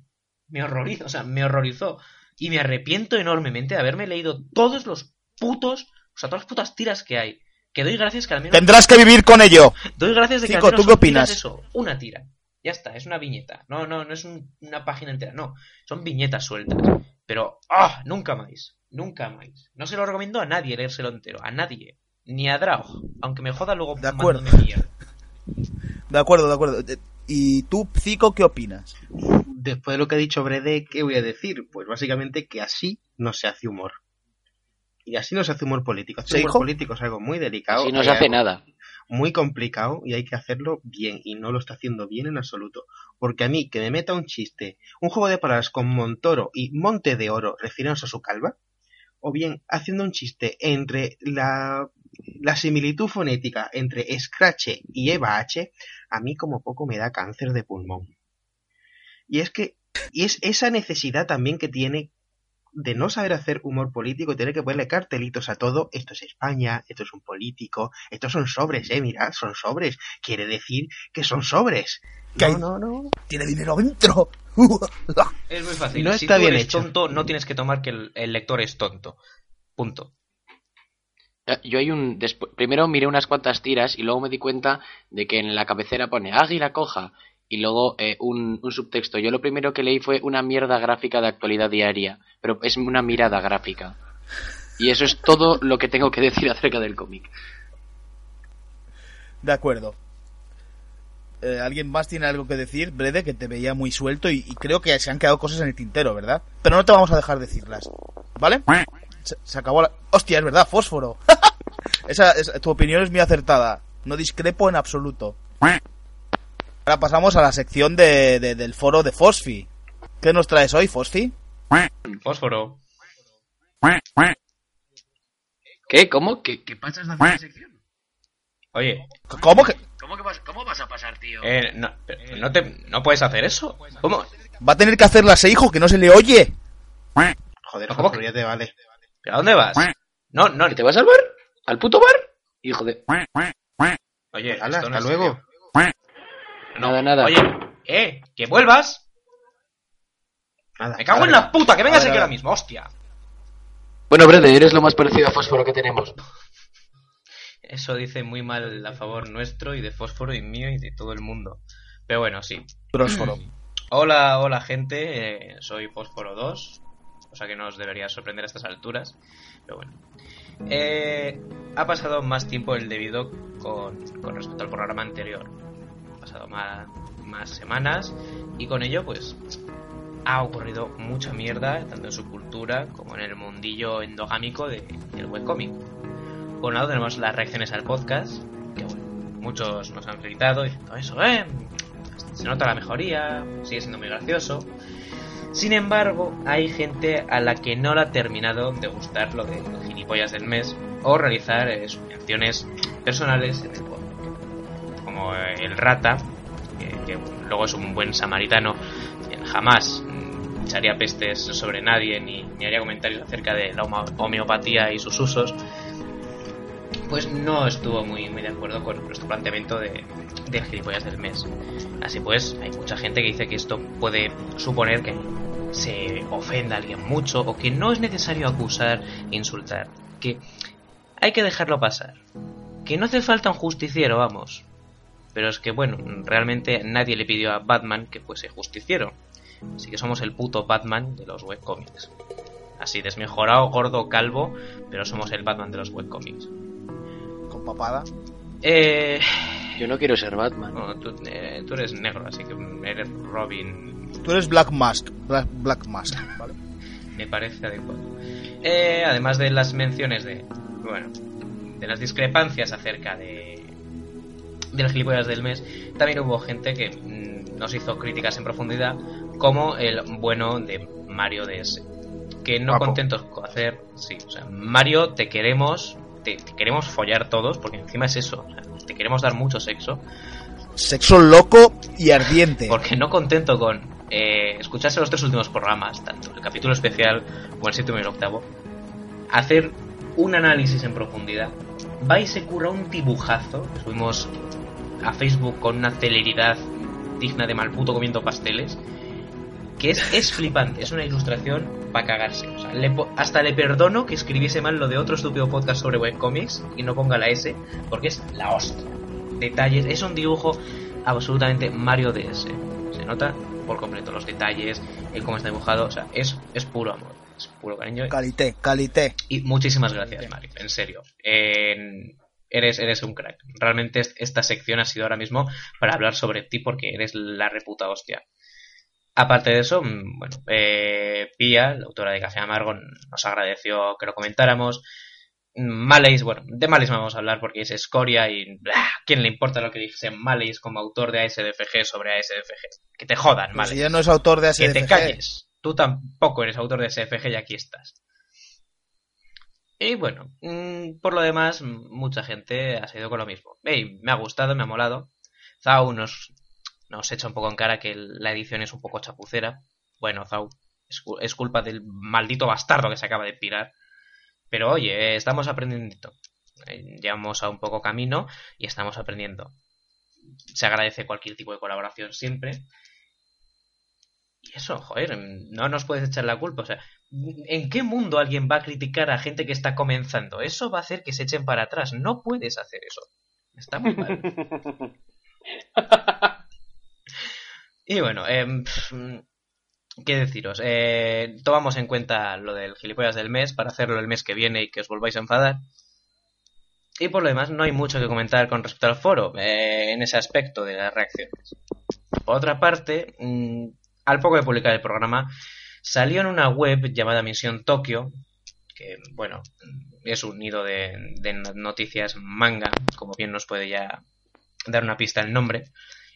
Me horrorizó, o sea, me horrorizó. Y me arrepiento enormemente de haberme leído todos los putos, o sea, todas las putas tiras que hay. Que doy gracias que al menos... Tendrás que vivir con ello. Doy gracias de que Chico, al menos ¿tú qué opinas? Eso, una tira. Ya está, es una viñeta. No, no, no es un- una página entera, no. Son viñetas sueltas. Pero, ¡ah! Nunca más. Nunca más. No se lo recomiendo a nadie leérselo entero. A nadie. Ni a Draug. Aunque me joda luego De acuerdo. De acuerdo, de acuerdo. Eh, ¿Y tú, Zico, qué opinas? Después de lo que ha dicho Brede, ¿qué voy a decir? Pues básicamente que así no se hace humor. Y así no se hace humor político. Hacer ¿Se humor político es algo muy delicado. Si no se hace nada. Muy complicado y hay que hacerlo bien. Y no lo está haciendo bien en absoluto. Porque a mí, que me meta un chiste, un juego de palabras con Montoro y Monte de Oro refiriéndose a su calva, o bien haciendo un chiste entre la, la similitud fonética entre Scratch y Eva H, a mí como poco me da cáncer de pulmón. Y es que, y es esa necesidad también que tiene de no saber hacer humor político y tener que ponerle cartelitos a todo, esto es España, esto es un político, estos son sobres, eh, mirad, son sobres, quiere decir que son sobres. Hay- No, no, no. Tiene dinero dentro. Es muy fácil. No si está tú bien eres hecho. tonto, no tienes que tomar que el, el lector es tonto. Punto. Eh, Yo hay un... Primero miré unas cuantas tiras y luego me di cuenta de que en la cabecera pone Águila coja y luego eh, un, un subtexto. Yo lo primero que leí fue una mierda gráfica de actualidad diaria, pero es una mirada gráfica. Y eso es todo lo que tengo que decir acerca del cómic. De acuerdo. Eh, ¿Alguien más tiene algo que decir? Brede, que te veía muy suelto y, y creo que se han quedado cosas en el tintero, ¿verdad? Pero no te vamos a dejar decirlas, ¿vale? Se, se acabó la... ¡Hostia, es verdad! ¡Fósforo! Esa, es- tu opinión es muy acertada. No discrepo en absoluto. Ahora pasamos a la sección de, de- del foro de Fosfi. ¿Qué nos traes hoy, Fosfi? Fósforo. ¿Qué? ¿Cómo? ¿Qué, qué pasas de la sección? Oye, ¿Cómo que ¿Cómo, que vas, ¿Cómo vas a pasar, tío? eh, no, no, te, no puedes hacer eso. ¿Cómo? va a tener que hacerla ese hijo que no se le oye? Joder, ¿Cómo Fósforo, que- ya te vale. ¿Pero a dónde vas? No, no, ¿Que te vas al bar? ¿Al puto bar? Hijo de... Oye, Hala, esto no hasta es luego. serio. No, Nada, nada. Oye, eh, que vuelvas. Nada, Me cago en la puta, que vengas ahora- aquí ahora mismo, hostia. Bueno, Brede, eres lo más parecido a Fósforo que tenemos. Eso dice muy mal a favor nuestro y de Fósforo y mío y de todo el mundo. Pero bueno, sí. Prósforo. Hola, hola gente, eh, soy Fósforo 2, cosa que no os debería sorprender a estas alturas, pero bueno. Eh, ha pasado más tiempo del debido con, respecto al programa anterior. Ha pasado más, más semanas y con ello pues ha ocurrido mucha mierda, tanto en su cultura como en el mundillo endogámico de- del webcomic. Por un lado tenemos las reacciones al podcast, que bueno, muchos nos han felicitado diciendo eso, eh, se nota la mejoría, sigue siendo muy gracioso. Sin embargo, hay gente a la que no le ha terminado de gustar lo de gilipollas del mes o realizar eh, sus menciones personales en el podcast. Como eh, el Rata, que, luego es un buen samaritano, él jamás mm, echaría pestes sobre nadie ni, ni haría comentarios acerca de la homeopatía y sus usos, pues no estuvo muy, muy de acuerdo con nuestro planteamiento de, del gilipollas del mes. Así pues, hay mucha gente que dice que esto puede suponer que se ofenda a alguien mucho o que no es necesario acusar e insultar. Que hay que dejarlo pasar. Que no hace falta un justiciero, vamos. Pero es que, bueno, realmente nadie le pidió a Batman que fuese justiciero. Así que somos el puto Batman de los webcomics. Así, desmejorado, gordo, calvo, pero somos el Batman de los webcomics. Con papada. Eh, Yo no quiero ser Batman. tú, eh, tú eres negro, así que eres Robin Tú eres Black Mask. Black, Black Mask, ¿vale? me parece adecuado. Eh, además de las menciones de, bueno, de las discrepancias acerca de de las gilipollas del mes, también hubo gente que mm, nos hizo críticas en profundidad, como el bueno de Mario DS, que no Guapo. contentos con hacer, sí, o sea, Mario te queremos, te, te queremos follar todos, porque encima es eso, o sea, te queremos dar mucho sexo, Sexo loco y ardiente. porque no contento con eh, escucharse los tres últimos programas, tanto el capítulo especial como el séptimo y el octavo, hacer un análisis en profundidad, va y se curra un dibujazo, subimos a Facebook con una celeridad digna de malputo comiendo pasteles, que es, es flipante, es una ilustración para cagarse. O sea, le hasta le perdono que escribiese mal lo de otro estúpido podcast sobre webcomics y no ponga la S, porque es la hostia. Detalles, es un dibujo absolutamente Mario DS. Se nota por completo los detalles, el cómo está dibujado, o sea, es, es puro amor, es puro cariño. Calité, calité. Y muchísimas gracias, Mario, en serio. Eres, eres un crack. Realmente est- esta sección ha sido ahora mismo para hablar sobre ti porque eres la reputa hostia. Aparte de eso, mm, bueno, eh, Pia, la autora de Café Amargo, nos agradeció que lo comentáramos. Maleis, bueno, de Maleis no vamos a hablar porque es escoria y blah, ¿quién le importa lo que dice Maleis como autor de ASDFG sobre ASDFG? Que te jodan, Pero Maleis. si ya no es autor de Que ASDFG. te calles. Tú tampoco eres autor de SFG y aquí estás. Y bueno, mm, por lo demás, mucha gente ha seguido con lo mismo. Ey, me ha gustado, me ha molado. Zau nos, nos echa un poco en cara que la edición es un poco chapucera. Bueno, Zau, es culpa del maldito bastardo que se acaba de pirar. Pero oye, eh, estamos aprendiendo. Eh, Llevamos a un poco camino y estamos aprendiendo. Se agradece cualquier tipo de colaboración siempre. Y eso, joder, no nos puedes echar la culpa. O sea, ¿En qué mundo alguien va a criticar a gente que está comenzando? Eso va a hacer que se echen para atrás. No puedes hacer eso. Está muy mal. y bueno, em, ¿qué deciros? Eh, tomamos en cuenta lo del gilipollas del mes para hacerlo el mes que viene y que os volváis a enfadar. Y por lo demás, no hay mucho que comentar con respecto al foro eh, en ese aspecto de las reacciones. Por otra parte, mm, al poco de publicar el programa, salió en una web llamada Misión Tokio, que, bueno, es un nido de, de noticias manga, como bien nos puede ya dar una pista el nombre,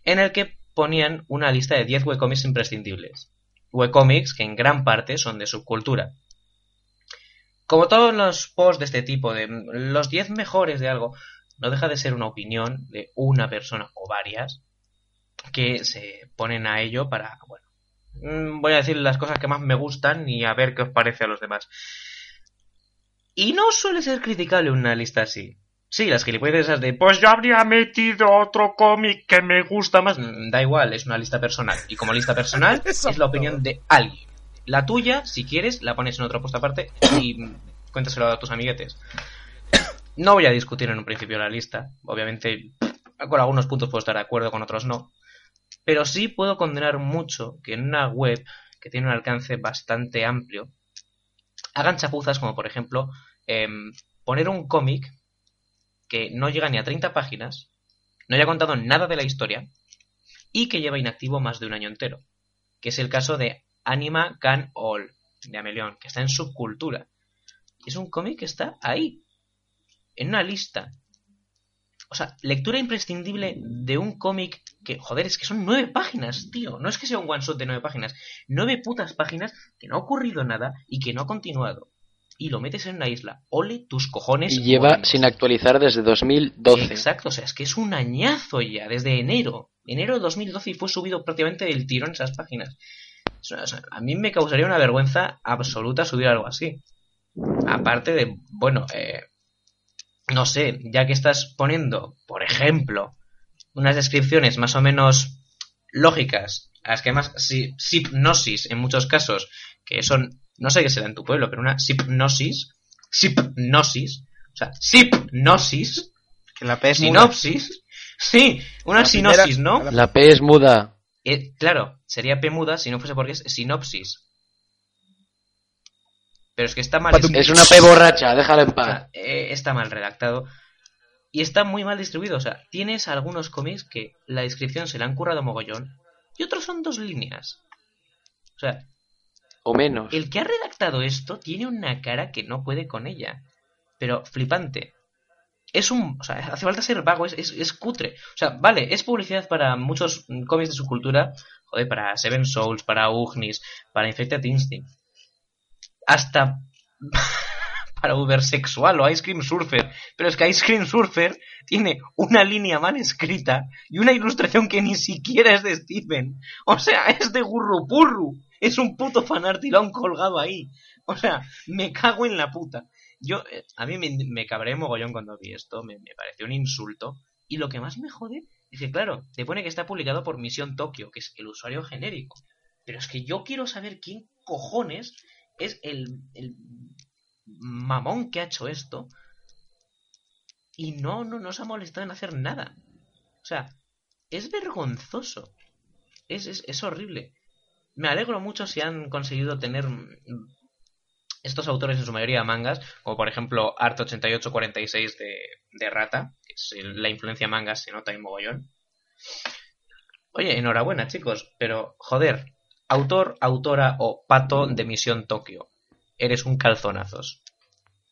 en el que ponían una lista de 10 webcomics imprescindibles. Webcomics que en gran parte son de subcultura. Como todos los posts de este tipo, de los 10 mejores de algo, no deja de ser una opinión de una persona o varias que se ponen a ello para, bueno, mm, voy a decir las cosas que más me gustan y a ver qué os parece a los demás. Y no suele ser criticable una lista así. Sí, las gilipollas esas de, pues yo habría metido otro cómic que me gusta más. Mm, Da igual, es una lista personal. Y como lista personal, es la opinión de alguien. La tuya, si quieres, la pones en otro puesto aparte y cuéntaselo a tus amiguetes. No voy a discutir en un principio la lista. Obviamente, con algunos puntos puedo estar de acuerdo, con otros no. Pero sí puedo condenar mucho que en una web que tiene un alcance bastante amplio hagan chapuzas como, por ejemplo, em, poner un cómic que no llega ni a 30 páginas, no haya contado nada de la historia y que lleva inactivo más de un año entero. Que es el caso de Anima Can All, de Amelion, que está en subcultura. Y es un cómic que está ahí, en una lista. O sea, lectura imprescindible de un cómic que, joder, es que son nueve páginas, tío. No es que sea un one shot de nueve páginas. Nueve putas páginas que no ha ocurrido nada y que no ha continuado. Y lo metes en una isla. Ole tus cojones. Y lleva sin actualizar desde 2012. Exacto, o sea, es que es un añazo ya, desde enero. Enero de 2012 y fue subido prácticamente del tirón esas páginas. O sea, a mí me causaría una vergüenza absoluta subir algo así. Aparte de, bueno, eh, no sé, ya que estás poniendo, por ejemplo, unas descripciones más o menos lógicas, las que además si, hipnosis en muchos casos, que son, no sé qué será en tu pueblo, pero una hipnosis, hipnosis, o sea, hipnosis, Que la P es muda. sinopsis, sí, una La primera- sinosis, ¿no? la- P es muda. Eh, claro, sería P muda si no fuese porque es sinopsis. Pero es que está mal escrito. Es una P borracha, déjala en O paz. sea, eh, está mal redactado. Y está muy mal distribuido. O sea, tienes algunos cómics que la descripción se la han currado mogollón y otros son dos líneas. O sea, O menos. el que ha redactado esto tiene una cara que no puede con ella. Pero flipante. Es un. O sea, hace falta ser vago, es, es, cutre. O sea, vale, es publicidad para muchos cómics de su cultura. Joder, para Seven Souls, para Ugnis, para Infected Instinct. Hasta. para Ubersexual o Ice Cream Surfer. Pero es que Ice Cream Surfer tiene una línea mal escrita y una ilustración que ni siquiera es de Stephen. O sea, es de Gurrupurru. Es un puto fanartilón colgado ahí. O sea, me cago en la puta. Yo, eh, a mí me, me cabré mogollón cuando vi esto, me, pareció un insulto. Y lo que más me jode es que, claro, te pone que está publicado por Misión Tokio, que es el usuario genérico. Pero es que yo quiero saber quién cojones es el, el mamón que ha hecho esto. Y no, no, no se ha molestado en hacer nada. O sea, es vergonzoso. Es, es, es horrible. Me alegro mucho si han conseguido tener estos autores en su mayoría mangas, como por ejemplo Art 8846 de, de Rata, que es la influencia manga se nota en mogollón. Oye, enhorabuena chicos, pero joder, autor, autora o pato de Misión Tokio, eres un calzonazos.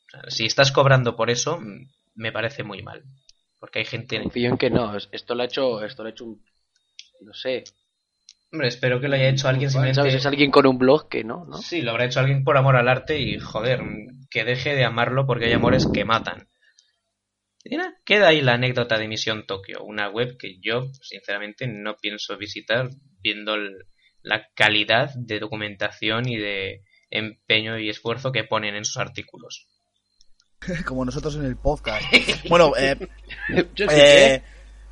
O sea, si estás cobrando por eso, me parece muy mal. Porque hay gente... Confío en que no. Esto lo ha hecho, esto lo ha hecho un. No sé. Hombre, espero que lo haya hecho alguien simplemente... ¿Sabes? Es alguien con un blog que no, ¿no? Sí, lo habrá hecho alguien por amor al arte y, joder, que deje de amarlo porque hay amores que matan. Y nada, queda ahí la anécdota de Misión Tokio, una web que yo, sinceramente, no pienso visitar viendo el- la calidad de documentación y de empeño y esfuerzo que ponen en sus artículos. Como nosotros en el podcast. Bueno, eh, Yo sí que- eh,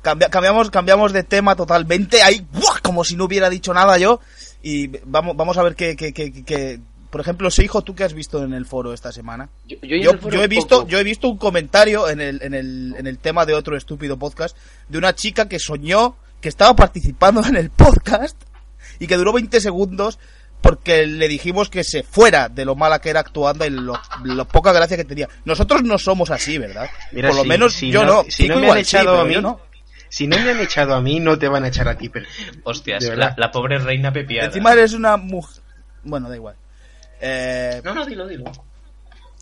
cambia- cambiamos, cambiamos de tema totalmente. Ahí, ¡buah! como si no hubiera dicho nada yo. Y vamos, vamos a ver qué, qué, qué, qué- Por ejemplo, ese hijo, ¿tú qué has visto en el foro esta semana? Yo, yo he visto, poco. yo he visto un comentario en el, en, el, en el tema de otro estúpido podcast de una chica que soñó que estaba participando en el podcast y que duró 20 segundos porque le dijimos que se fuera de lo mala que era actuando y lo, lo poca gracia que tenía. Nosotros no somos así, ¿verdad? Mira, Por lo si- menos si yo no- no. si Kiko no me igual han sí, echado a mí, yo no. Si no me han echado a mí, no te van a echar a ti, pero... Hostias, la, la pobre reina pepiada. Encima eres una mujer... Bueno, da igual. Eh, No, no, dilo, dilo.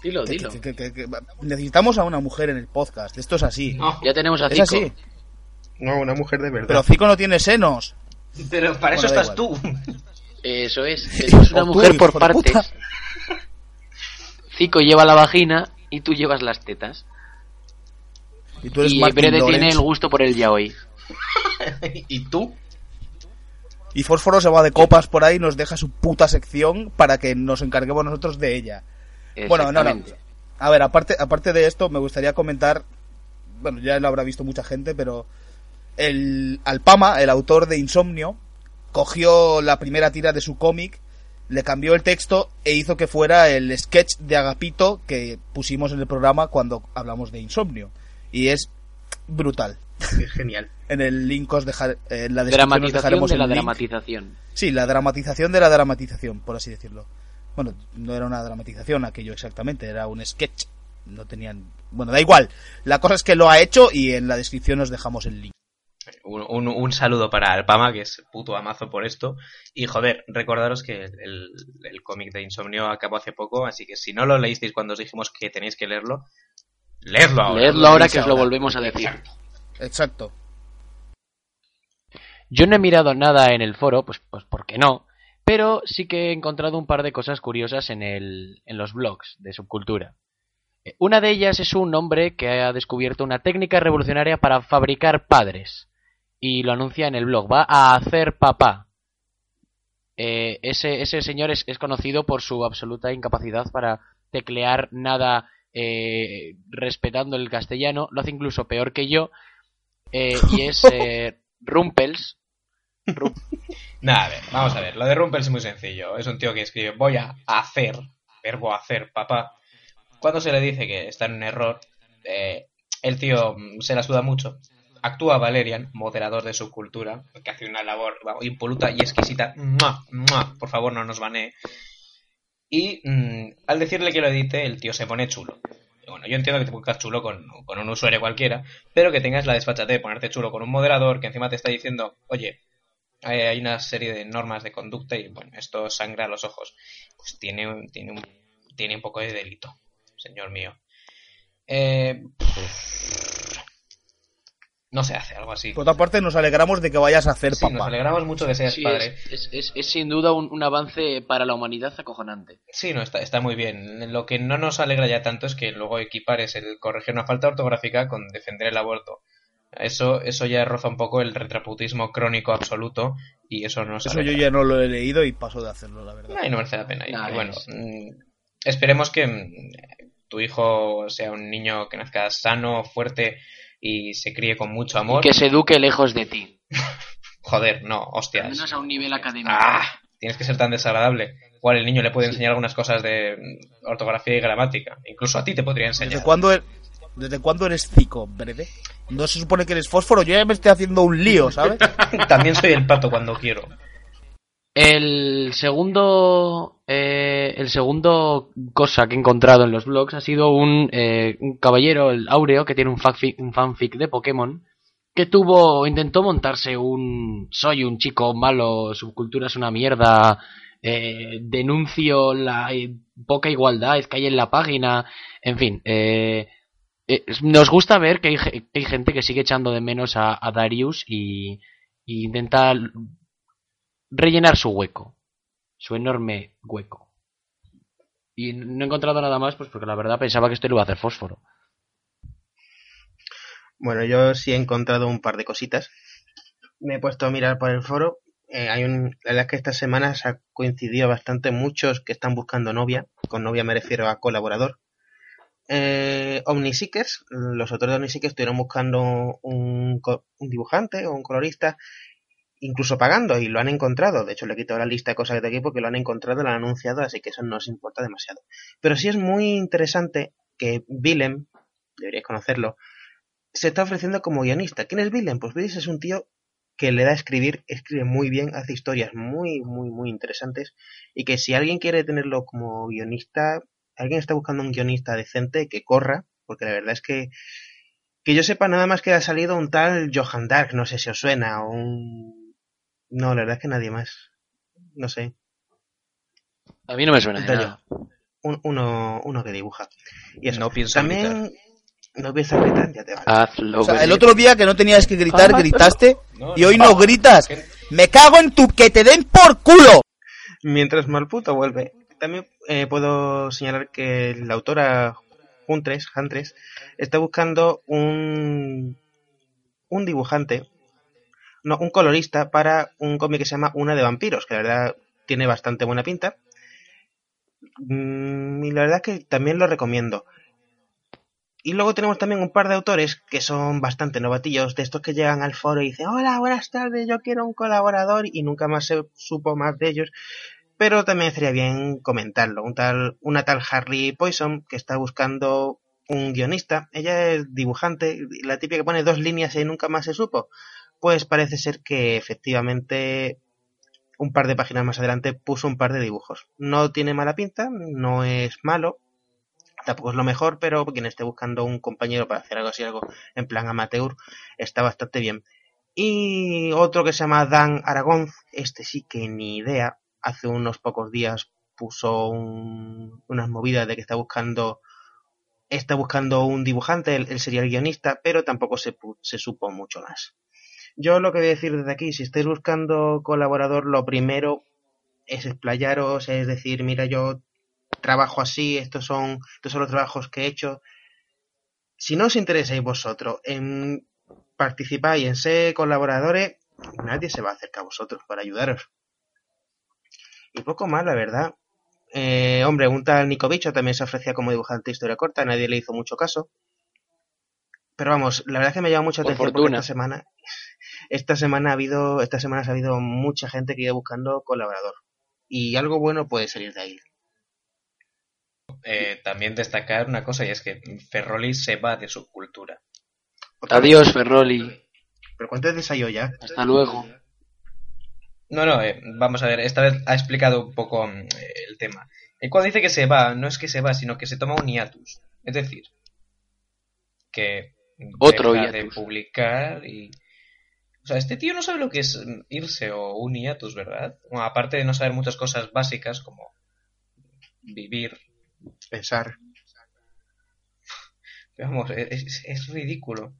Dilo, que- dilo. que- que- que- que- necesitamos a una mujer en el podcast. Esto es así. No, Ya tenemos a es Zico. así. No, una mujer de verdad. Pero Zico no tiene senos. pero para eso Bueno, estás tú. Eso es. Es una tú, mujer por puta. partes. Zico lleva la vagina y tú llevas las tetas. Y tú eres Y Martin Brede Lawrence. tiene el gusto por el yaoi. ¿Y tú? Y Fósforo se va de copas por ahí y nos deja su puta sección para que nos encarguemos nosotros de ella. Bueno, no, no. A ver, aparte, aparte de esto, me gustaría comentar. Bueno, ya lo habrá visto mucha gente, pero. El Alpama, el autor de Insomnio, cogió la primera tira de su cómic, le cambió el texto e hizo que fuera el sketch de Agapito que pusimos en el programa cuando hablamos de Insomnio. Y es brutal. Es genial. En el link os dejar, en la descripción os dejaremos de la el link. dramatización. Sí, la dramatización de la dramatización, por así decirlo. Bueno, no era una dramatización aquello exactamente, era un sketch. No tenían... Bueno, da igual. La cosa es que lo ha hecho y en la descripción os dejamos el link. Un, un- un saludo para Alpama, que es puto amazo por esto. Y joder, recordaros que el, el- el cómic de Insomnio acabó hace poco, así que si no lo leísteis cuando os dijimos que tenéis que leerlo, leedlo ahora. Leedlo ahora leéis que os lo volvemos a decir. Exacto. Yo no he mirado nada en el foro, pues, pues porque no, pero sí que he encontrado un par de cosas curiosas en, el, en los blogs de subcultura. Eh, Una de ellas es un hombre que ha descubierto una técnica revolucionaria para fabricar padres. Y lo anuncia en el blog. Va a hacer papá. Eh, ese, ese señor es, es conocido por su absoluta incapacidad para teclear nada eh, respetando el castellano. Lo hace incluso peor que yo. Eh, y es eh, Rumpels. Rum- Nada, a ver, vamos a ver. Lo de Rumpel es muy sencillo. Es un tío que escribe voy a hacer, verbo hacer, papá. Cuando se le dice que está en un error, eh, el tío mm, se la suda mucho. Actúa Valerian, moderador de subcultura, que hace una labor impoluta y exquisita. ¡Mua! ¡Mua! Por favor, no nos banee. Y mm, al decirle que lo edite, el tío se pone chulo. Bueno, yo entiendo que te pongas chulo con, con un usuario cualquiera, pero que tengas la desfachate de ponerte chulo con un moderador que encima te está diciendo, oye, hay, una serie de normas de conducta y bueno, esto sangra a los ojos. Pues tiene, un- tiene, un, tiene un poco de delito, señor mío. Eh, no se hace algo así. Por otra parte, nos alegramos de que vayas a hacer Sí, nos papá. alegramos mucho de seas Sí, padre. es, es- es- es sin duda un, un avance para la humanidad acojonante. Sí, no, está, está muy bien. Lo que no nos alegra ya tanto es que luego equipares el corregir una falta ortográfica con defender el aborto. Eso, eso ya roza un poco el retraputismo crónico absoluto y eso no nos Eso yo ya no lo he leído y paso de hacerlo, la verdad. Ay, no merece la pena. Y, Nah, y bueno, mm, esperemos que mm, tu hijo sea un niño que nazca sano, fuerte y se críe con mucho Y amor. que se eduque lejos de ti. Joder, no, Al hostias. menos a un nivel académico. Ah, tienes que ser tan desagradable. Igual el niño le puede enseñar algunas cosas de ortografía y gramática. Incluso a ti te podría enseñar. ¿Desde cuándo, er- ¿Desde cuándo eres cico, Brede? No se supone que eres fósforo, yo ya me estoy haciendo un lío, ¿sabes? También soy el pato cuando quiero. El segundo, eh, el segundo cosa que he encontrado en los blogs ha sido un, eh, un caballero, el Aureo, que tiene un fanfic, de Pokémon, que tuvo, intentó montarse un, soy un chico malo, subcultura es una mierda, eh, denuncio la eh, poca igualdad que hay en la página, en fin, eh, eh, nos gusta ver que hay, que hay gente que sigue echando de menos a, a Darius y, y intenta rellenar su hueco, su enorme hueco. Y no he encontrado nada más, pues porque la verdad pensaba que esto lo iba a hacer fósforo. Bueno, yo sí he encontrado un par de cositas. Me he puesto a mirar por el foro. Eh, hay un, la verdad es que esta semana se ha coincidido bastante muchos que están buscando novia. Con novia me refiero a colaborador. Eh, Omniseekers, los autores de Omniseekers estuvieron buscando un, un dibujante o un colorista incluso pagando y lo han encontrado. De hecho, le he quitado la lista de cosas de aquí porque lo han encontrado, lo han anunciado, así que eso no os importa demasiado. Pero sí es muy interesante que Willem, deberíais conocerlo, se está ofreciendo como guionista. ¿Quién es Willem? Pues Willem es un tío que le da a escribir, escribe muy bien, hace historias muy, muy, muy interesantes y que si alguien quiere tenerlo como guionista, alguien está buscando un guionista decente que corra, porque la verdad es que que yo sepa nada más que ha salido un tal Johan Dark, no sé si os suena, o un... No, la verdad es que nadie más. No sé. A mí no me suena de nada. Un- uno, uno que dibuja. Y eso. No pienso También... No piensa gritar, ya te vale. Hazlo. O sea, el otro día que no tenías que gritar, Ah, gritaste. No, Y hoy no. no gritas. Me cago en tu que te den por culo. Mientras Malputo vuelve. También eh, puedo señalar que la autora Huntres, Huntres está buscando un, un dibujante, no, un colorista para un cómic que se llama Una de vampiros, que la verdad tiene bastante buena pinta. Mm, y la verdad es que también lo recomiendo. Y luego tenemos también un par de autores que son bastante novatillos, de estos que llegan al foro y dicen, hola, buenas tardes, yo quiero un colaborador y nunca más se supo más de ellos. Pero también estaría bien comentarlo. Un tal, una tal Harley Poison que está buscando un guionista. Ella es dibujante, la típica que pone dos líneas y nunca más se supo. Pues parece ser que efectivamente un par de páginas más adelante puso un par de dibujos. No tiene mala pinta, no es malo, tampoco es lo mejor, pero quien esté buscando un compañero para hacer algo así, algo en plan amateur, está bastante bien. Y otro que se llama Dan Aragón, este sí que ni idea, hace unos pocos días puso un- unas movidas de que está buscando está buscando un dibujante, él, sería el guionista, pero tampoco se supo mucho más. Yo lo que voy a decir desde aquí, si estáis buscando colaborador, lo primero es explayaros, es decir, mira, yo trabajo así, estos son, estos son los trabajos que he hecho. Si no os interesáis vosotros en participar y en ser colaboradores, nadie se va a acercar a vosotros para ayudaros. Y poco más, la verdad. Eh, hombre, un tal Nico Bicho también se ofrecía como dibujante de historia corta, nadie le hizo mucho caso. Pero vamos, la verdad es que me llama mucha Por atención porque fortuna. esta semana, esta semana ha habido, esta semana ha habido mucha gente que iba buscando colaborador. Y algo bueno puede salir de ahí. Eh, también destacar una cosa y es que Ferroli se va de su cultura. Adiós, Ferroli. ¿Pero cuánto es ensayo ya? Hasta luego. No, no, eh, vamos a ver, esta vez ha explicado un poco mm, eh, el tema. El cual dice que se va, no es que se va, sino que se toma un hiatus. Es decir, que Otro deja de hiatus. publicar y... O sea, este tío no sabe lo que es irse o un hiatus, ¿verdad? Bueno, aparte de no saber muchas cosas básicas como vivir. Pensar. Vamos, es, es- es ridículo.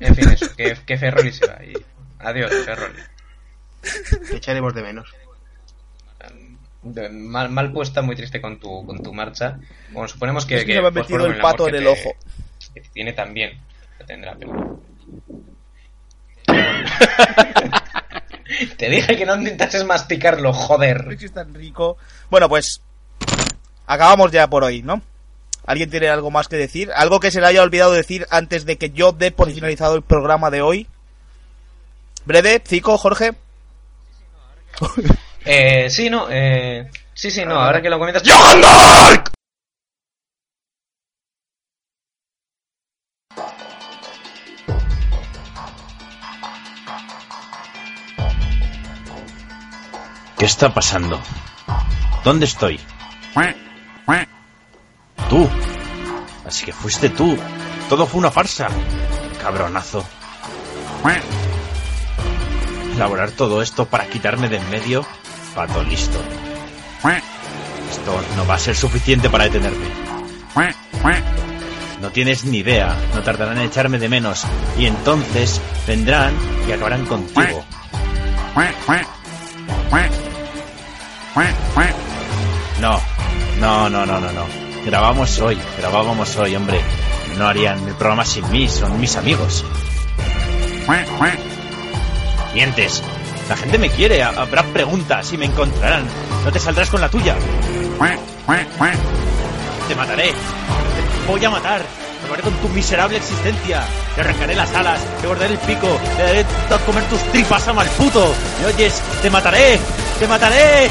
En fin, eso, que, que Ferroli se va. Y adiós, Ferroli. Que echaremos de menos. De- Mal, mal puesta, muy triste con tu, con tu marcha. Bueno, suponemos que. Es que se me ha pues, metido el pato en el te- ojo. que tiene también. Que tendrá, pero. te dije que no intentases masticarlo, joder. Es tan rico. Bueno, pues acabamos ya por hoy, ¿no? ¿Alguien tiene algo más que decir? ¿Algo que se le haya olvidado decir antes de que yo dé por finalizado el programa de hoy? Breve, Cico, Jorge. Eh, sí, no, eh. Sí, sí, no, ahora que lo comentas. ¿Qué está pasando? ¿Dónde estoy? Tú. Así que fuiste tú. Todo fue una farsa. Cabronazo. Elaborar todo esto para quitarme de en medio. Pato listo. Esto no va a ser suficiente para detenerme. No tienes ni idea. No tardarán en echarme de menos. Y entonces vendrán y acabarán contigo. No, no, no, no, no, no. Grabamos hoy, grabábamos hoy, hombre. No harían el programa sin mí, son mis amigos. Mientes. La gente me quiere, ha- habrá preguntas y me encontrarán. No te saldrás con la tuya. Te mataré. Te voy a matar. Acabaré con tu miserable existencia. te arrancaré las alas, te morderé el pico, te daré a comer tus tripas a mal puto. ¿Me oyes? ¡Te mataré! ¡Te mataré!